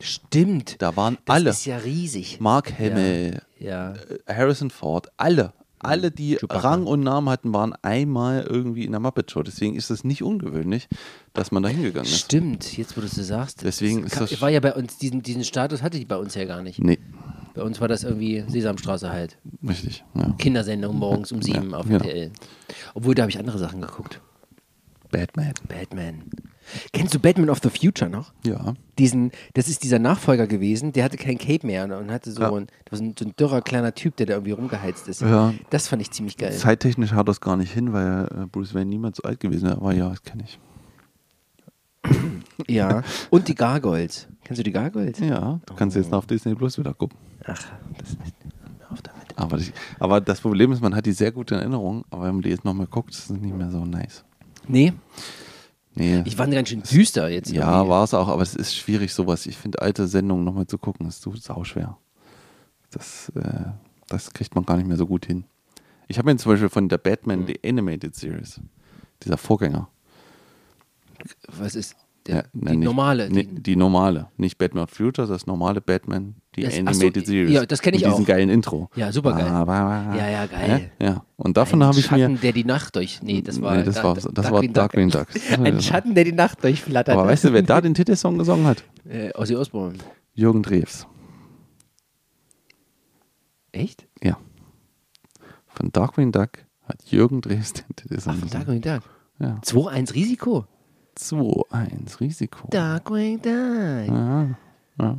Stimmt. Da waren das alle. ist ja riesig. Mark Hamill, Ja. äh, Harrison Ford, alle. Alle, die Chewbacca. Rang und Namen hatten, waren einmal irgendwie in der Muppet Show. Deswegen ist es nicht ungewöhnlich, dass man da hingegangen ist. Stimmt, jetzt wo du es so sagst. Deswegen das ist das- war ja bei uns, diesen, diesen Status hatte die bei uns ja gar nicht. Nee, Bei uns war das irgendwie Sesamstraße halt. richtig. Ja. Kindersendung morgens um sieben Ja, auf genau. RTL. Obwohl, da habe ich andere Sachen geguckt. Batman. Batman. Kennst du Batman of the Future noch? Ja. Diesen, das ist dieser Nachfolger gewesen, der hatte kein Cape mehr und hatte so, Ja. ein, so ein, so ein dürrer kleiner Typ, der da irgendwie rumgeheizt ist. Ja. Das fand ich ziemlich geil. Zeittechnisch hat das gar nicht hin, weil äh, Bruce Wayne niemals so alt gewesen wäre. Aber ja, das kenne ich. Ja. Und die Gargoyles. Kennst du die Gargoyles? Ja, du kannst jetzt noch auf Disney Plus wieder gucken. Ach, das ist. Hör auf damit. Aber das, aber das Problem ist, man hat die sehr gute Erinnerung, aber wenn man die jetzt nochmal guckt, ist es nicht mehr so nice. Nee, Nee. ich war ganz schön düster jetzt. ja, war es auch, aber es ist schwierig, sowas. Ich finde, alte Sendungen nochmal zu gucken, ist so sauschwer. Das, äh, das kriegt man gar nicht mehr so gut hin. Ich habe mir zum Beispiel von der Batman, die Animated Series, dieser Vorgänger, Was ist. Der, Ja, die nicht- normale. Die, die normale. Nicht Batman Future, das normale Batman, die Das- ach so, Animated Series. ja, das kenn ich Mit diesem auch. geilen Intro. Ja, super geil. Ba, ba, ba. Ja, ja, geil. Ja, ja. Und davon ein habe ich Schatten, mir. der die Nacht durch. Nee, das war. Nee, das war, das war Darkwing Duck. Ein Schatten, der die Nacht durchflattert. Aber weißt du, wer da den Titelsong gesungen hat? Äh, Ozzy Osbourne. Jürgen Drews. Echt? Ja. Von Darkwing Duck hat Jürgen Drews den Titelsong Ach, von gesungen. Darkwing Duck. Ja. 2-1 Risiko. 2-1 Risiko. Darkwing Duck. Ja. Ja.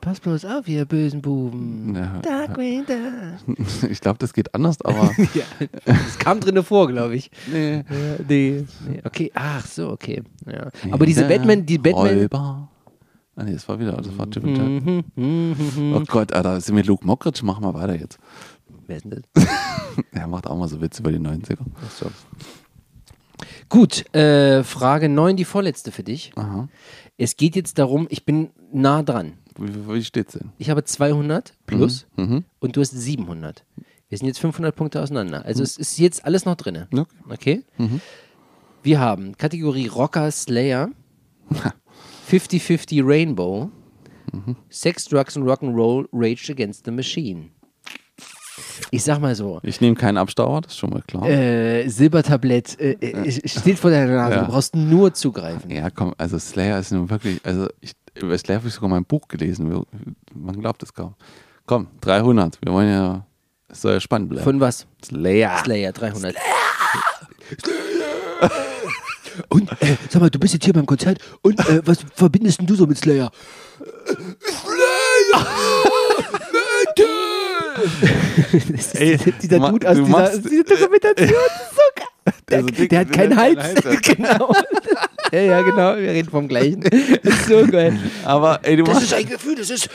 Pass bloß auf, ihr bösen Buben. Ja. Darkwing Duck. Ich glaube, das geht anders, aber. ja, das kam drinne vor, glaube ich. nee. Ja, nee, nee. Okay, ach so, okay. Ja. Aber diese Batman, die Batman. Räuber. Ah, nee, das war wieder, das war J. Mhm, mhm, mhm. Oh Gott, Alter, sind wir Luke Mockridge? Machen wir weiter jetzt. Wer ist denn das? Er macht auch mal so Witze über die 90er. Ach so. Gut, äh, Frage 9, die vorletzte für dich. Aha. Es geht jetzt darum, ich bin nah dran. Wie, wie steht's denn? Ich habe 200 plus Mhm. und du hast 700. Wir sind jetzt 500 Punkte auseinander. Also es ist jetzt alles noch drin. Okay. Okay? Wir haben Kategorie Rocker Slayer, 50-50 Rainbow, Sex, Drugs und Rock'n'Roll, Rage Against the Machine. Ich sag mal so, Ich nehme keinen Abstauer, das ist schon mal klar. äh, Silbertablett äh, äh, steht vor deiner Nase, Ja. du brauchst nur zugreifen. ja, komm, also Slayer ist nun wirklich, also ich, über Slayer habe ich sogar mal ein Buch gelesen. Man glaubt es kaum. Komm, 300. Wir wollen ja, es soll ja spannend bleiben. Von was? Slayer. Slayer 300. Und, äh, sag mal, du bist jetzt hier beim Konzert und äh, was verbindest denn du so mit Slayer? Ey, dieser Dude aus dieser, dieser Dokumentation, das ist so geil. Der, Also dick- der hat keinen Hals. genau. ja, ja, genau. Wir reden vom Gleichen. Das ist so geil. Aber ey, du Das ist ein Gefühl, das ist.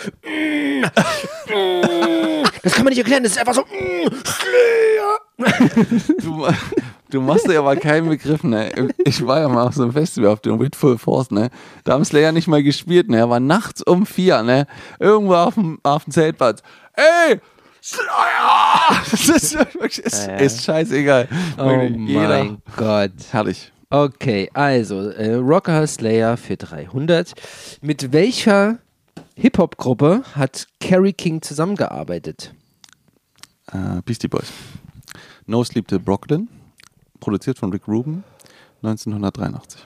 Das kann man nicht erklären, das ist einfach so. Slayer. du, du machst dir aber keinen Begriff, ne? Ich war ja mal auf so einem Festival auf dem With Full Force, ne? Da haben Slayer nicht mal gespielt, ne? Er war nachts um vier, ne? Irgendwo auf dem, auf dem Zeltplatz. Ey! Slayer! Das ist ist, Ja, ja. ist scheißegal. Oh Wirklich, mein Gott. Herrlich. Okay, also äh, Rocker Slayer für 300. Mit welcher Hip-Hop-Gruppe hat Kerry King zusammengearbeitet? Äh, Beastie Boys. No Sleep Till Brooklyn. Produziert von Rick Rubin. 1983.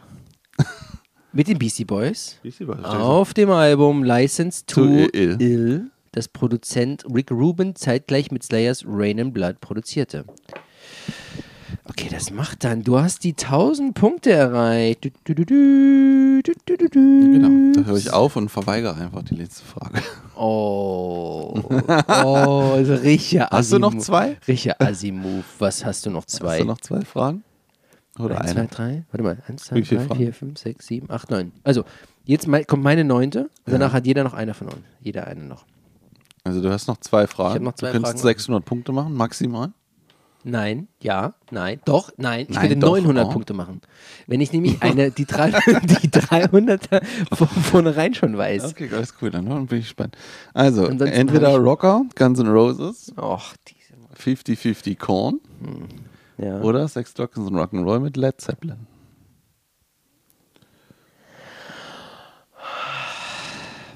Mit den Beastie Boys. Beastie Boys. Auf dem Album License to, To Ill. Ill, das Produzent Rick Rubin zeitgleich mit Slayers Rain and Blood produzierte. Okay, das macht dann. Du hast die 1000 Punkte erreicht. Du, du, du. Genau, da höre ich auf und verweigere einfach die letzte Frage. Oh. Oh, also richtiger Hast du noch zwei? Richtiger Assi-Move. Was hast du noch? Zwei. Hast du noch zwei Fragen? Oder Eins, eine? zwei, drei. Warte mal. Eins, zwei, drei, Fragen? vier, fünf, sechs, sieben, acht, neun. Also, jetzt kommt meine neunte. Danach hat jeder noch einer von uns. Jeder eine noch. Also du hast noch zwei Fragen. Ich hab noch zwei du könntest Fragen. 600 Punkte machen, maximal. Nein, ja, nein, doch, nein. Ich Nein, würde doch, 900 oh. Punkte machen. Wenn ich nämlich eine, die, drei, die 300er von vornherein schon weiß. Okay, alles cool, dann bin ich gespannt. Also, Ansonsten entweder Rocker, Guns N' Roses, Och, diese. 50-50 Korn Ja. oder Sex, Drugs and Rock'n'Roll mit Led Zeppelin.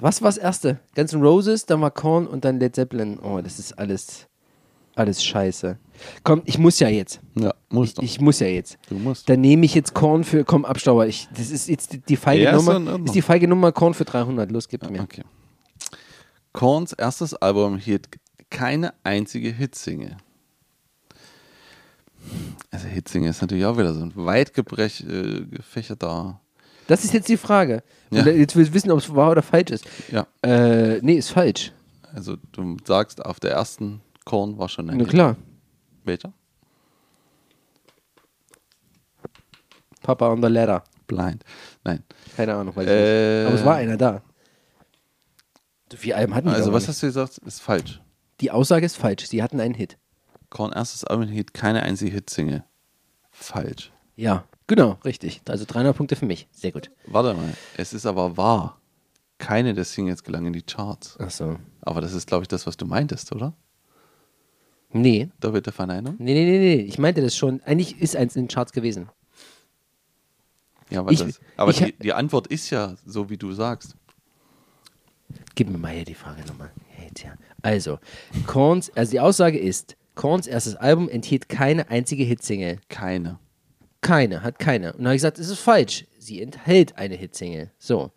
Was war das erste? Guns N' Roses, dann war Korn und dann Led Zeppelin. Oh, das ist alles, alles scheiße. Komm, ich muss ja jetzt. Ja, musst du. Ich muss ja jetzt. du musst. Dann nehme ich jetzt Korn für, komm, Abstauber. Ich, das ist jetzt die- die feige Ja, ist Nummer. Ordnung. Ist die feige Nummer Korn für 300. Los, gib mir. Okay. Korns erstes Album hielt keine einzige Hitsingle. Also Hitsingle ist natürlich auch wieder so ein weit äh, gefächerter. Das ist jetzt die Frage. Ja. Jetzt will ich wissen, ob es wahr oder falsch ist. Ja, Äh, nee, ist falsch. also du sagst, auf der ersten Korn war schon ein Na Hit. klar. Welcher? Papa on the ladder. Blind. Nein. Keine Ahnung. Weiß ich Äh, nicht. Aber es war einer da. Viele Alben hatten die Also was nicht. hast du gesagt? Ist falsch. Die Aussage ist falsch. Sie hatten einen Hit. Korn erstes Album hielt keine einzige Hitsingle. Falsch. Ja, genau, richtig. Also 300 Punkte für mich. Sehr gut. Warte mal, es ist aber wahr. Keine der Singles gelang in die Charts. Ach so. Aber das ist, glaube ich, das, was du meintest, oder? Nee. Doppelte Verneinung? Nee, nee, nee, nee. Ich meinte das schon. Eigentlich ist eins in den Charts gewesen. Ja, aber, Ich- das, aber ich- die, die Antwort ist ja so, wie du sagst. Gib mir mal hier die Frage nochmal. Hey, tja. Also, Korns, also die Aussage ist, Korns erstes Album enthielt keine einzige Hitsingle. Keine. Keine, hat keine. Und dann habe ich gesagt, es ist falsch. Sie enthält eine Hitsingle. So.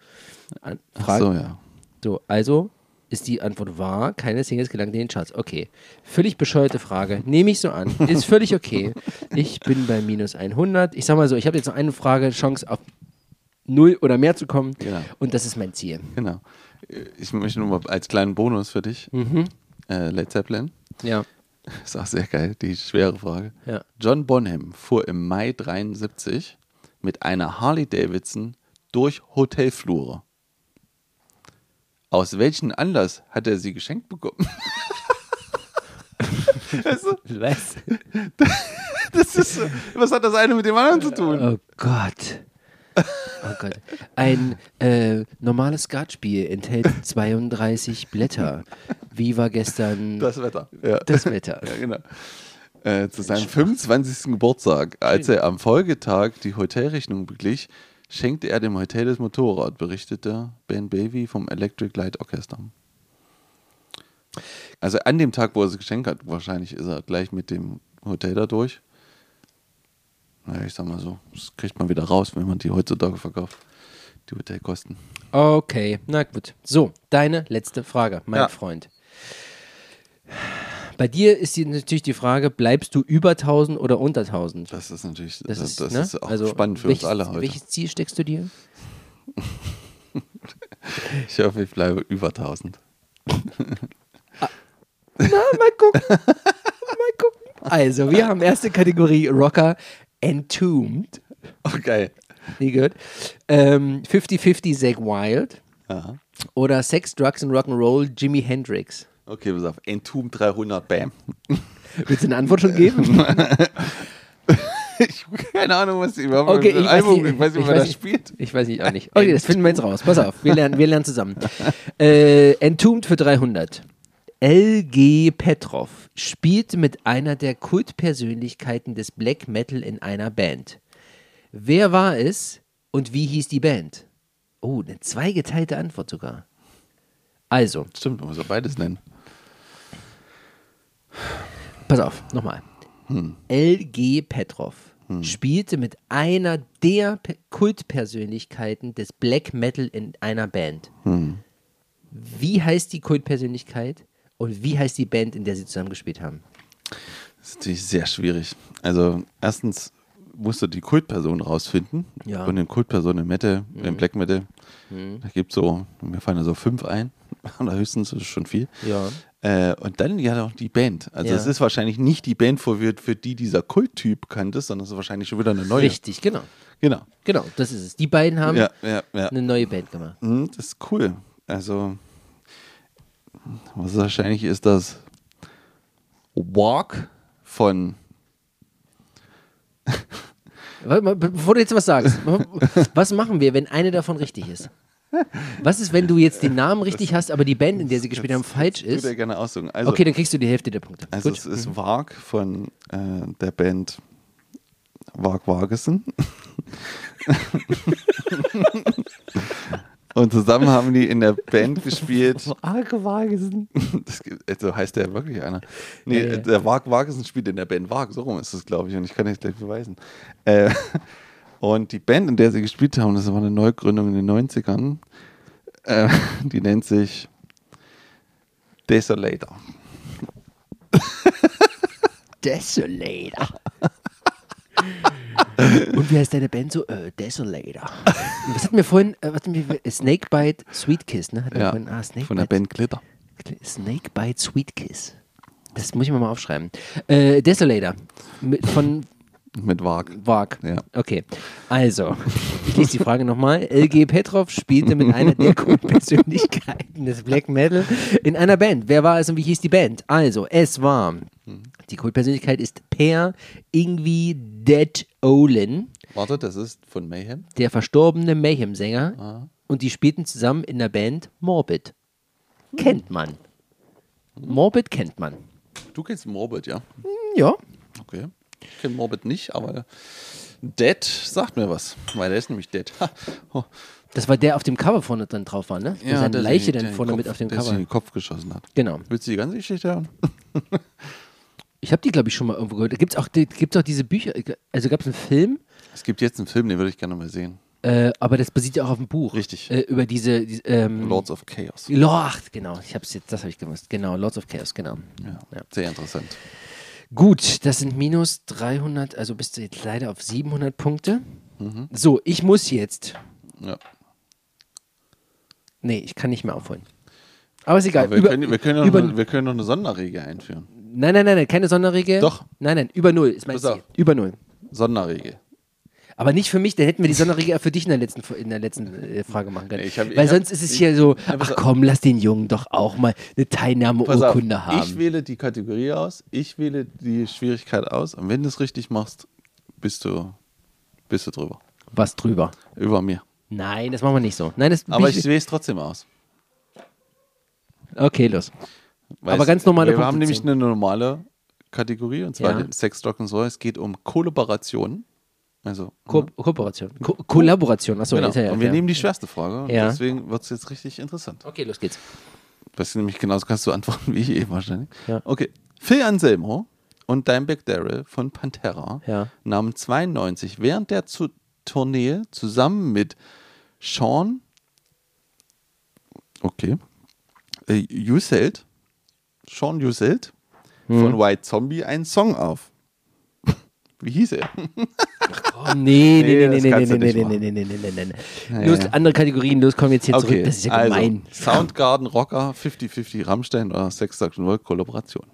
An, Ach Frage, so, ja. so, also ist die Antwort wahr, keine Singles gelangten in den Charts. Okay. Völlig bescheuerte Frage. Nehme ich so an. Ist völlig okay. Ich bin bei minus 100. Ich sag mal so, ich habe jetzt noch eine Frage, Chance auf null oder mehr zu kommen. Genau. Und das ist mein Ziel. Genau. Ich möchte nur mal als kleinen Bonus für dich. Mhm. Äh, Led Zeppelin. Ja. Ist auch sehr geil, die schwere Frage. Ja. John Bonham fuhr im Mai 73 mit einer Harley Davidson durch Hotelflure. Aus welchem Anlass hat er sie geschenkt bekommen? du, Was? das ist, was hat das eine mit dem anderen zu tun? Oh Gott. Oh Gott. Ein äh, normales Skatspiel enthält 32 Blätter. Wie war gestern Das Wetter. Ja. das Wetter? Ja, genau. Äh, zu seinem 25. Geburtstag, als er am Folgetag die Hotelrechnung beglich, schenkte er dem Hotel das Motorrad, berichtete Ben Baby vom Electric Light Orchestra. Also an dem Tag, wo er es geschenkt hat, wahrscheinlich ist er gleich mit dem Hotel da durch. Naja, ich sag mal so, das kriegt man wieder raus, wenn man die heutzutage verkauft. Die Hotelkosten. Okay, na gut. So, deine letzte Frage, mein Ja. Freund. Bei dir ist die, natürlich die Frage, bleibst du über 1000 oder unter 1000? Das ist natürlich Das das, ist, das ne? ist auch also spannend für welches, uns alle heute. Welches Ziel steckst du dir? Ich hoffe, ich bleibe über 1000. Na, mal gucken. mal gucken. Also, wir haben erste Kategorie Rocker Entombed. Geil. Nie gehört. Ähm, 50-50 Zack Wild. Ja. Oder Sex, Drugs and Rock'n'Roll Jimi Hendrix. Okay, pass auf. Entomb 300, bam. Willst du eine Antwort schon geben? Ich keine Ahnung, was die überhaupt Okay, ich Album, weiß nicht, ich weiß nicht, ich wer das spielt. Ich weiß nicht, auch nicht. Okay, das finden wir jetzt raus. Pass auf, wir lernen, wir lernen zusammen. Äh, Entombed für 300. LG Petrov spielte mit einer der Kultpersönlichkeiten des Black Metal in einer Band. Wer war es und wie hieß die Band? Oh, eine zweigeteilte Antwort sogar. Also, Stimmt, man muss ja beides nennen. pass auf, nochmal. LG Petrov spielte mit einer der Pe Kultpersönlichkeiten des Black Metal in einer Band. Wie heißt die Kultpersönlichkeit und wie heißt die Band, in der sie zusammen gespielt haben? Das ist natürlich sehr schwierig. Also, erstens musst du die Kultperson rausfinden. Ja. Und in Kultperson im Metal, im Black Metal, da gibt es so, mir fallen da so fünf ein. Oder höchstens, ist schon viel. Ja. Äh, und dann ja noch die Band. Also Ja. es ist wahrscheinlich nicht die Band, für, für die dieser Kulttyp kanntest, sondern es ist wahrscheinlich schon wieder eine neue. Richtig, genau. Genau. Genau, das ist es. Die beiden haben Ja, ja, ja. eine neue Band gemacht. Mhm, Das ist cool. Also, was wahrscheinlich ist das Walk von. Warte mal, be- Bevor du jetzt was sagst, was machen wir, wenn eine davon richtig ist? Was ist, wenn du jetzt den Namen richtig hast, aber die Band, in der sie gespielt haben, falsch Ich würde ist? gerne aussuchen. Also, Okay, dann kriegst du die Hälfte der Punkte. also Gut. es ist Wag von äh, der Band Wag Wagesen. Und zusammen haben die in der Band gespielt. Das, gibt- also heißt der wirklich einer. Nee, Ja, ja. der Wag Wagesen spielt in der Band Wag, so rum ist das, glaube ich, und ich kann das gleich beweisen. Äh, und die Band, in der sie gespielt haben, das war eine Neugründung in den 90ern, äh, die nennt sich Desolator. Desolator. Und wie heißt deine Band so? Äh, Desolator. Was hatten wir vorhin? Äh, was hatten wir? Snakebite Sweet Kiss, ne? Wir Ja, vorhin? Ah, Snakebite. von der Band Glitter. Snakebite Sweet Kiss. Das muss ich mir mal aufschreiben. Äh, Desolator. Mit, von Mit Wag. Wag. Ja. Okay. Also, ich lese die Frage nochmal. LG Petrov spielte mit einer der Kultpersönlichkeiten des Black Metal in einer Band. Wer war es und wie hieß die Band? Also, es war, die Kultpersönlichkeit ist Per Ingvi Dead Olin, Warte, das ist von Mayhem. der verstorbene Mayhem-Sänger. Ah. Und die spielten zusammen in der Band Morbid. Kennt man. Morbid kennt man. Du kennst Morbid, ja? Ja. Okay. Ich kenne Morbid nicht, aber Dead sagt mir was, weil der ist nämlich dead. Oh. Das war der auf dem Cover vorne dann drauf war, ne? Wo seine der Leiche dann vorne Kopf, mit auf dem der sich in Cover. den Kopf geschossen hat. Genau. Willst du die ganze Geschichte hören? Ich habe die, glaube ich, schon mal irgendwo gehört. Da gibt's auch, die- gibt's auch diese Bücher. Also gab es einen Film, Es gibt jetzt einen Film, den würde ich gerne mal sehen. äh, aber das basiert ja auch auf dem Buch. Richtig. Äh, über diese. diese ähm, Lords of Chaos. Lord, genau. Ich hab's jetzt, das habe ich gewusst. Genau, Lords of Chaos, genau. Ja, Ja. Sehr interessant. Gut, das sind minus 300, also bist du jetzt leider auf 700 Punkte. Mhm. So, ich muss jetzt. Ja. Nee, ich kann nicht mehr aufholen. Aber ist egal. Aber wir, über, können, wir, können noch über, eine, wir können noch eine Sonderregel einführen. Nein, nein, nein, nein, keine Sonderregel. Doch. Nein, nein, über Null ist mein Pass auf. Ziel. Über Null. Sonderregel. Aber nicht für mich, dann hätten wir die Sonderregel ja für dich in der letzten, in der letzten äh, Frage machen können. Ich hab- ich Weil hab- sonst ist es ich- hier so, Ja, pass ach auf. komm, lass den Jungen doch auch mal eine Pass auf, Teilnahmeurkunde haben. ich wähle die Kategorie aus, ich wähle die Schwierigkeit aus und wenn du es richtig machst, bist du, bist du drüber. Was drüber? Über mir. Nein, das machen wir nicht so. Nein, das Aber ich, ich wähle es trotzdem aus. Okay, los. Weil Aber ganz normale Wir haben nämlich eine normale Kategorie und zwar Ja. den Sex, Rock and Roll. Es geht um Kollaboration. Also, Ko Kooperation. Ko Kollaboration. Achso, genau. ist ja, ja, und wir ja. nehmen die schwerste Frage. und Ja. Deswegen wird es jetzt richtig interessant. Okay, los geht's. Das ist nämlich genauso kannst du antworten wie ich eh wahrscheinlich. Ja. Okay. Phil Anselmo und Dimebag Darrell von Pantera nahmen 92 während der zu Tournee zusammen mit Sean okay äh, Uselt Sean Uselt Mhm. von White Zombie einen Song auf. Wie hieß er? Oh, nee, nee, nee, nee, nee, nee, nee, nee, machen. nee, nee, nee, nee, nee. Ja, Los, ja. andere Kategorien, los, kommen jetzt hier zurück. Das ist ja gemein. Also, Soundgarden, Rocker, 50-50 Rammstein oder Sex, Sex Roll Kollaboration.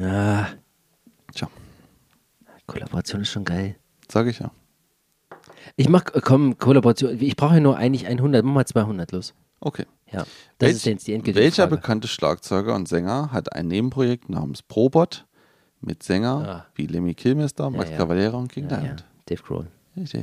Ah, Tja, Kollaboration ist schon geil. sage ich ja. Ich mach, äh, komm, Kollaboration. Ich brauche ja nur eigentlich 100. Mach mal 200 los. Okay. Ja, das Welch- ist jetzt die endgültige Welcher Frage. bekannte Schlagzeuger und Sänger hat ein Nebenprojekt namens Probot mit Sänger Ah. wie Lemmy Kilmister, Max ja. Cavalera und King ja, ja. Diamond? Dave Grohl. Gut. Piep,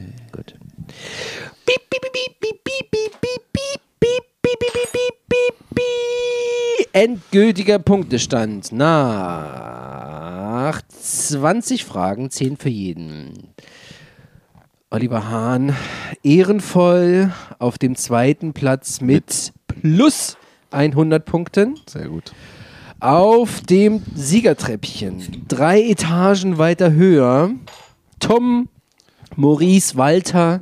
piep, piep, piep, piep, piep, piep, piep, piep, piep, piep, piep, piep. Endgültiger Punktestand nach 20 Fragen, 10 für jeden. Oliver Hahn ehrenvoll auf dem zweiten Platz mit plus 100 Punkten. Sehr gut. Auf dem Siegertreppchen, drei Etagen weiter höher, Tom Maurice Walter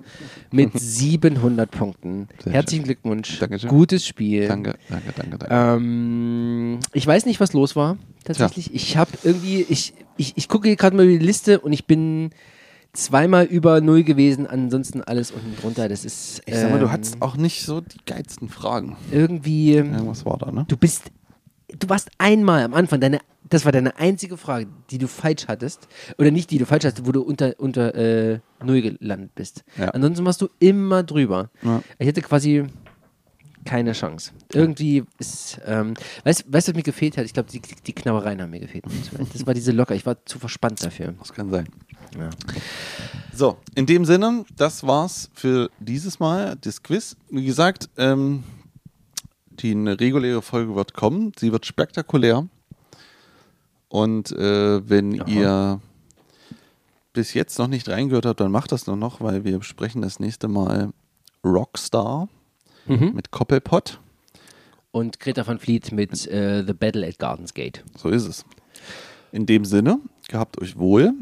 mit 700 Punkten. Sehr Herzlichen Glückwunsch. Dankeschön. Gutes Spiel. Danke, danke, danke, danke. Ähm, ich weiß nicht, was los war. Tatsächlich. Ich habe irgendwie, ich, ich, ich gucke hier gerade mal über die Liste und ich bin zweimal über Null gewesen, ansonsten alles unten drunter. Das ist. ich sag mal, du ähm, hattest auch nicht so die geilsten Fragen. irgendwie. Irgendwas war da, ne? Du bist, du warst einmal am Anfang, deine, das war deine einzige Frage, die du falsch hattest. Oder nicht die du falsch hattest, wo du unter, unter äh, Null gelandet bist. Ja. Ansonsten warst du immer drüber. Ja. Ich hätte quasi keine Chance. Irgendwie ist, ähm, weißt du, was mir gefehlt hat? Ich glaube, die, die Knabbereien haben mir gefehlt. Das war diese Locker. Ich war zu verspannt dafür. Das kann sein. Ja. So, in dem Sinne, das war's für dieses Mal, das Quiz. Wie gesagt, ähm, die eine reguläre Folge wird kommen. Sie wird spektakulär. Und äh, wenn Aha. ihr bis jetzt noch nicht reingehört habt, dann macht das nur noch, weil wir besprechen das nächste Mal Rockstar Mhm. mit Koppelpott. Und Greta van Fleet mit äh, The Battle at Gardens Gate. So ist es. In dem Sinne, gehabt euch wohl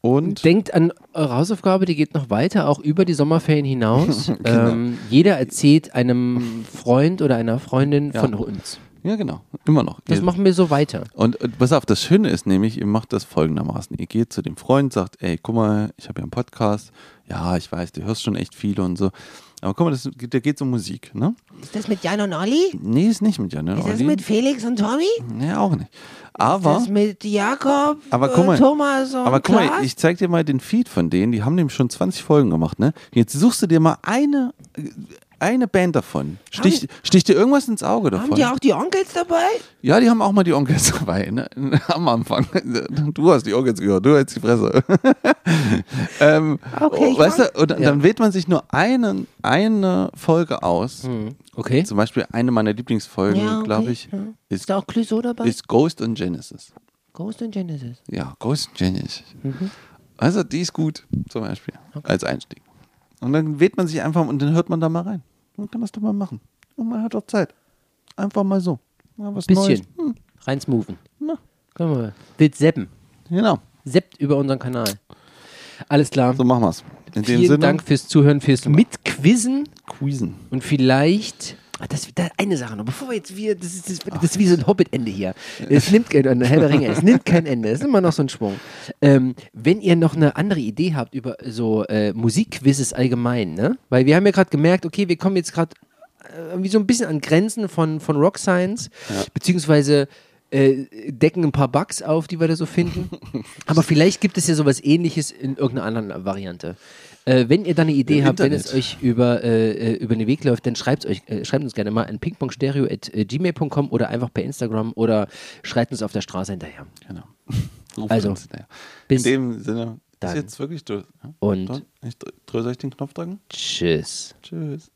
und Denkt an eure Hausaufgabe, die geht noch weiter, auch über die Sommerferien hinaus. Genau. ähm, jeder erzählt einem Freund oder einer Freundin Ja. von uns. ja genau, immer noch. Das Ihr- machen wir so weiter. Und, und pass auf, das Schöne ist nämlich, ihr macht das folgendermaßen. Ihr geht zu dem Freund, sagt, ey, guck mal, ich habe ja einen Podcast. Ja, ich weiß, du hörst schon echt viele und so. Aber guck mal, das, der geht um Musik, ne? Ist das mit Jan und Olli? Nee, ist nicht mit Jan. Ist das mit Felix und Tommy? Nee, auch nicht. Aber, das mit Jakob, Aber guck mal, äh, Thomas und aber guck mal, Klaas? ich zeig dir mal den Feed von denen. Die haben nämlich schon 20 Folgen gemacht, ne? Jetzt suchst du dir mal eine, eine Band davon. Stich, stich dir irgendwas ins Auge davon. Haben die auch die Onkels dabei? Ja, die haben auch mal die Onkels dabei, ne? Am Anfang. Du hast die Onkels gehört, du hältst die Fresse. ähm, Okay, ich weißt weiß. du, und dann, dann wählt man sich nur einen, eine Folge aus. Okay. Zum Beispiel eine meiner Lieblingsfolgen, Ja, okay, glaube ich, ja. ist, Ist da auch Clouseau dabei? ist Ghost und Genesis. Ghost und Genesis. Ja, Ghost und Genesis. Also, die ist gut, zum Beispiel, als Einstieg. Und dann wählt man sich einfach und dann hört man da mal rein. Man kann das doch mal machen. Und man hat doch Zeit. Einfach mal so. Mal was Neues. Bisschen. Hm, Rein smoothen. na, Können wir. Wild seppen. genau, Seppt über unseren Kanal. Alles klar. so machen wir's. In Vielen Sinne, Dank fürs Zuhören, fürs Mitquizzen Queasen. und vielleicht. Ah, das, da, eine Sache noch, bevor wir jetzt wieder, das ist, das, das ist wie so ein Hobbit-Ende hier. Es nimmt kein Ende, Herr der Ringe, es nimmt kein Ende, es ist immer noch so ein Schwung. Ähm, wenn ihr noch eine andere Idee habt über so äh, Musikquizzes allgemein, ne? Weil wir haben ja gerade gemerkt, okay, wir kommen jetzt gerade äh, irgendwie so ein bisschen an Grenzen von, von Rock Science, beziehungsweise äh, decken ein paar Bugs auf, die wir da so finden. Aber vielleicht gibt es ja sowas ähnliches in irgendeiner anderen Variante. Äh, wenn ihr da eine Idee Im habt, wenn Internet. es euch über, äh, äh, über den Weg läuft, dann schreibt, euch, äh, schreibt uns gerne mal an pingpongstereo.gmail.com oder einfach per Instagram oder schreibt uns auf der Straße hinterher. Genau. Rufen Also, bis In dem Sinne, dann. ist jetzt wirklich durch. Ja? Und- Doch, Ich drö- soll ich den Knopf drücken? Tschüss. Tschüss.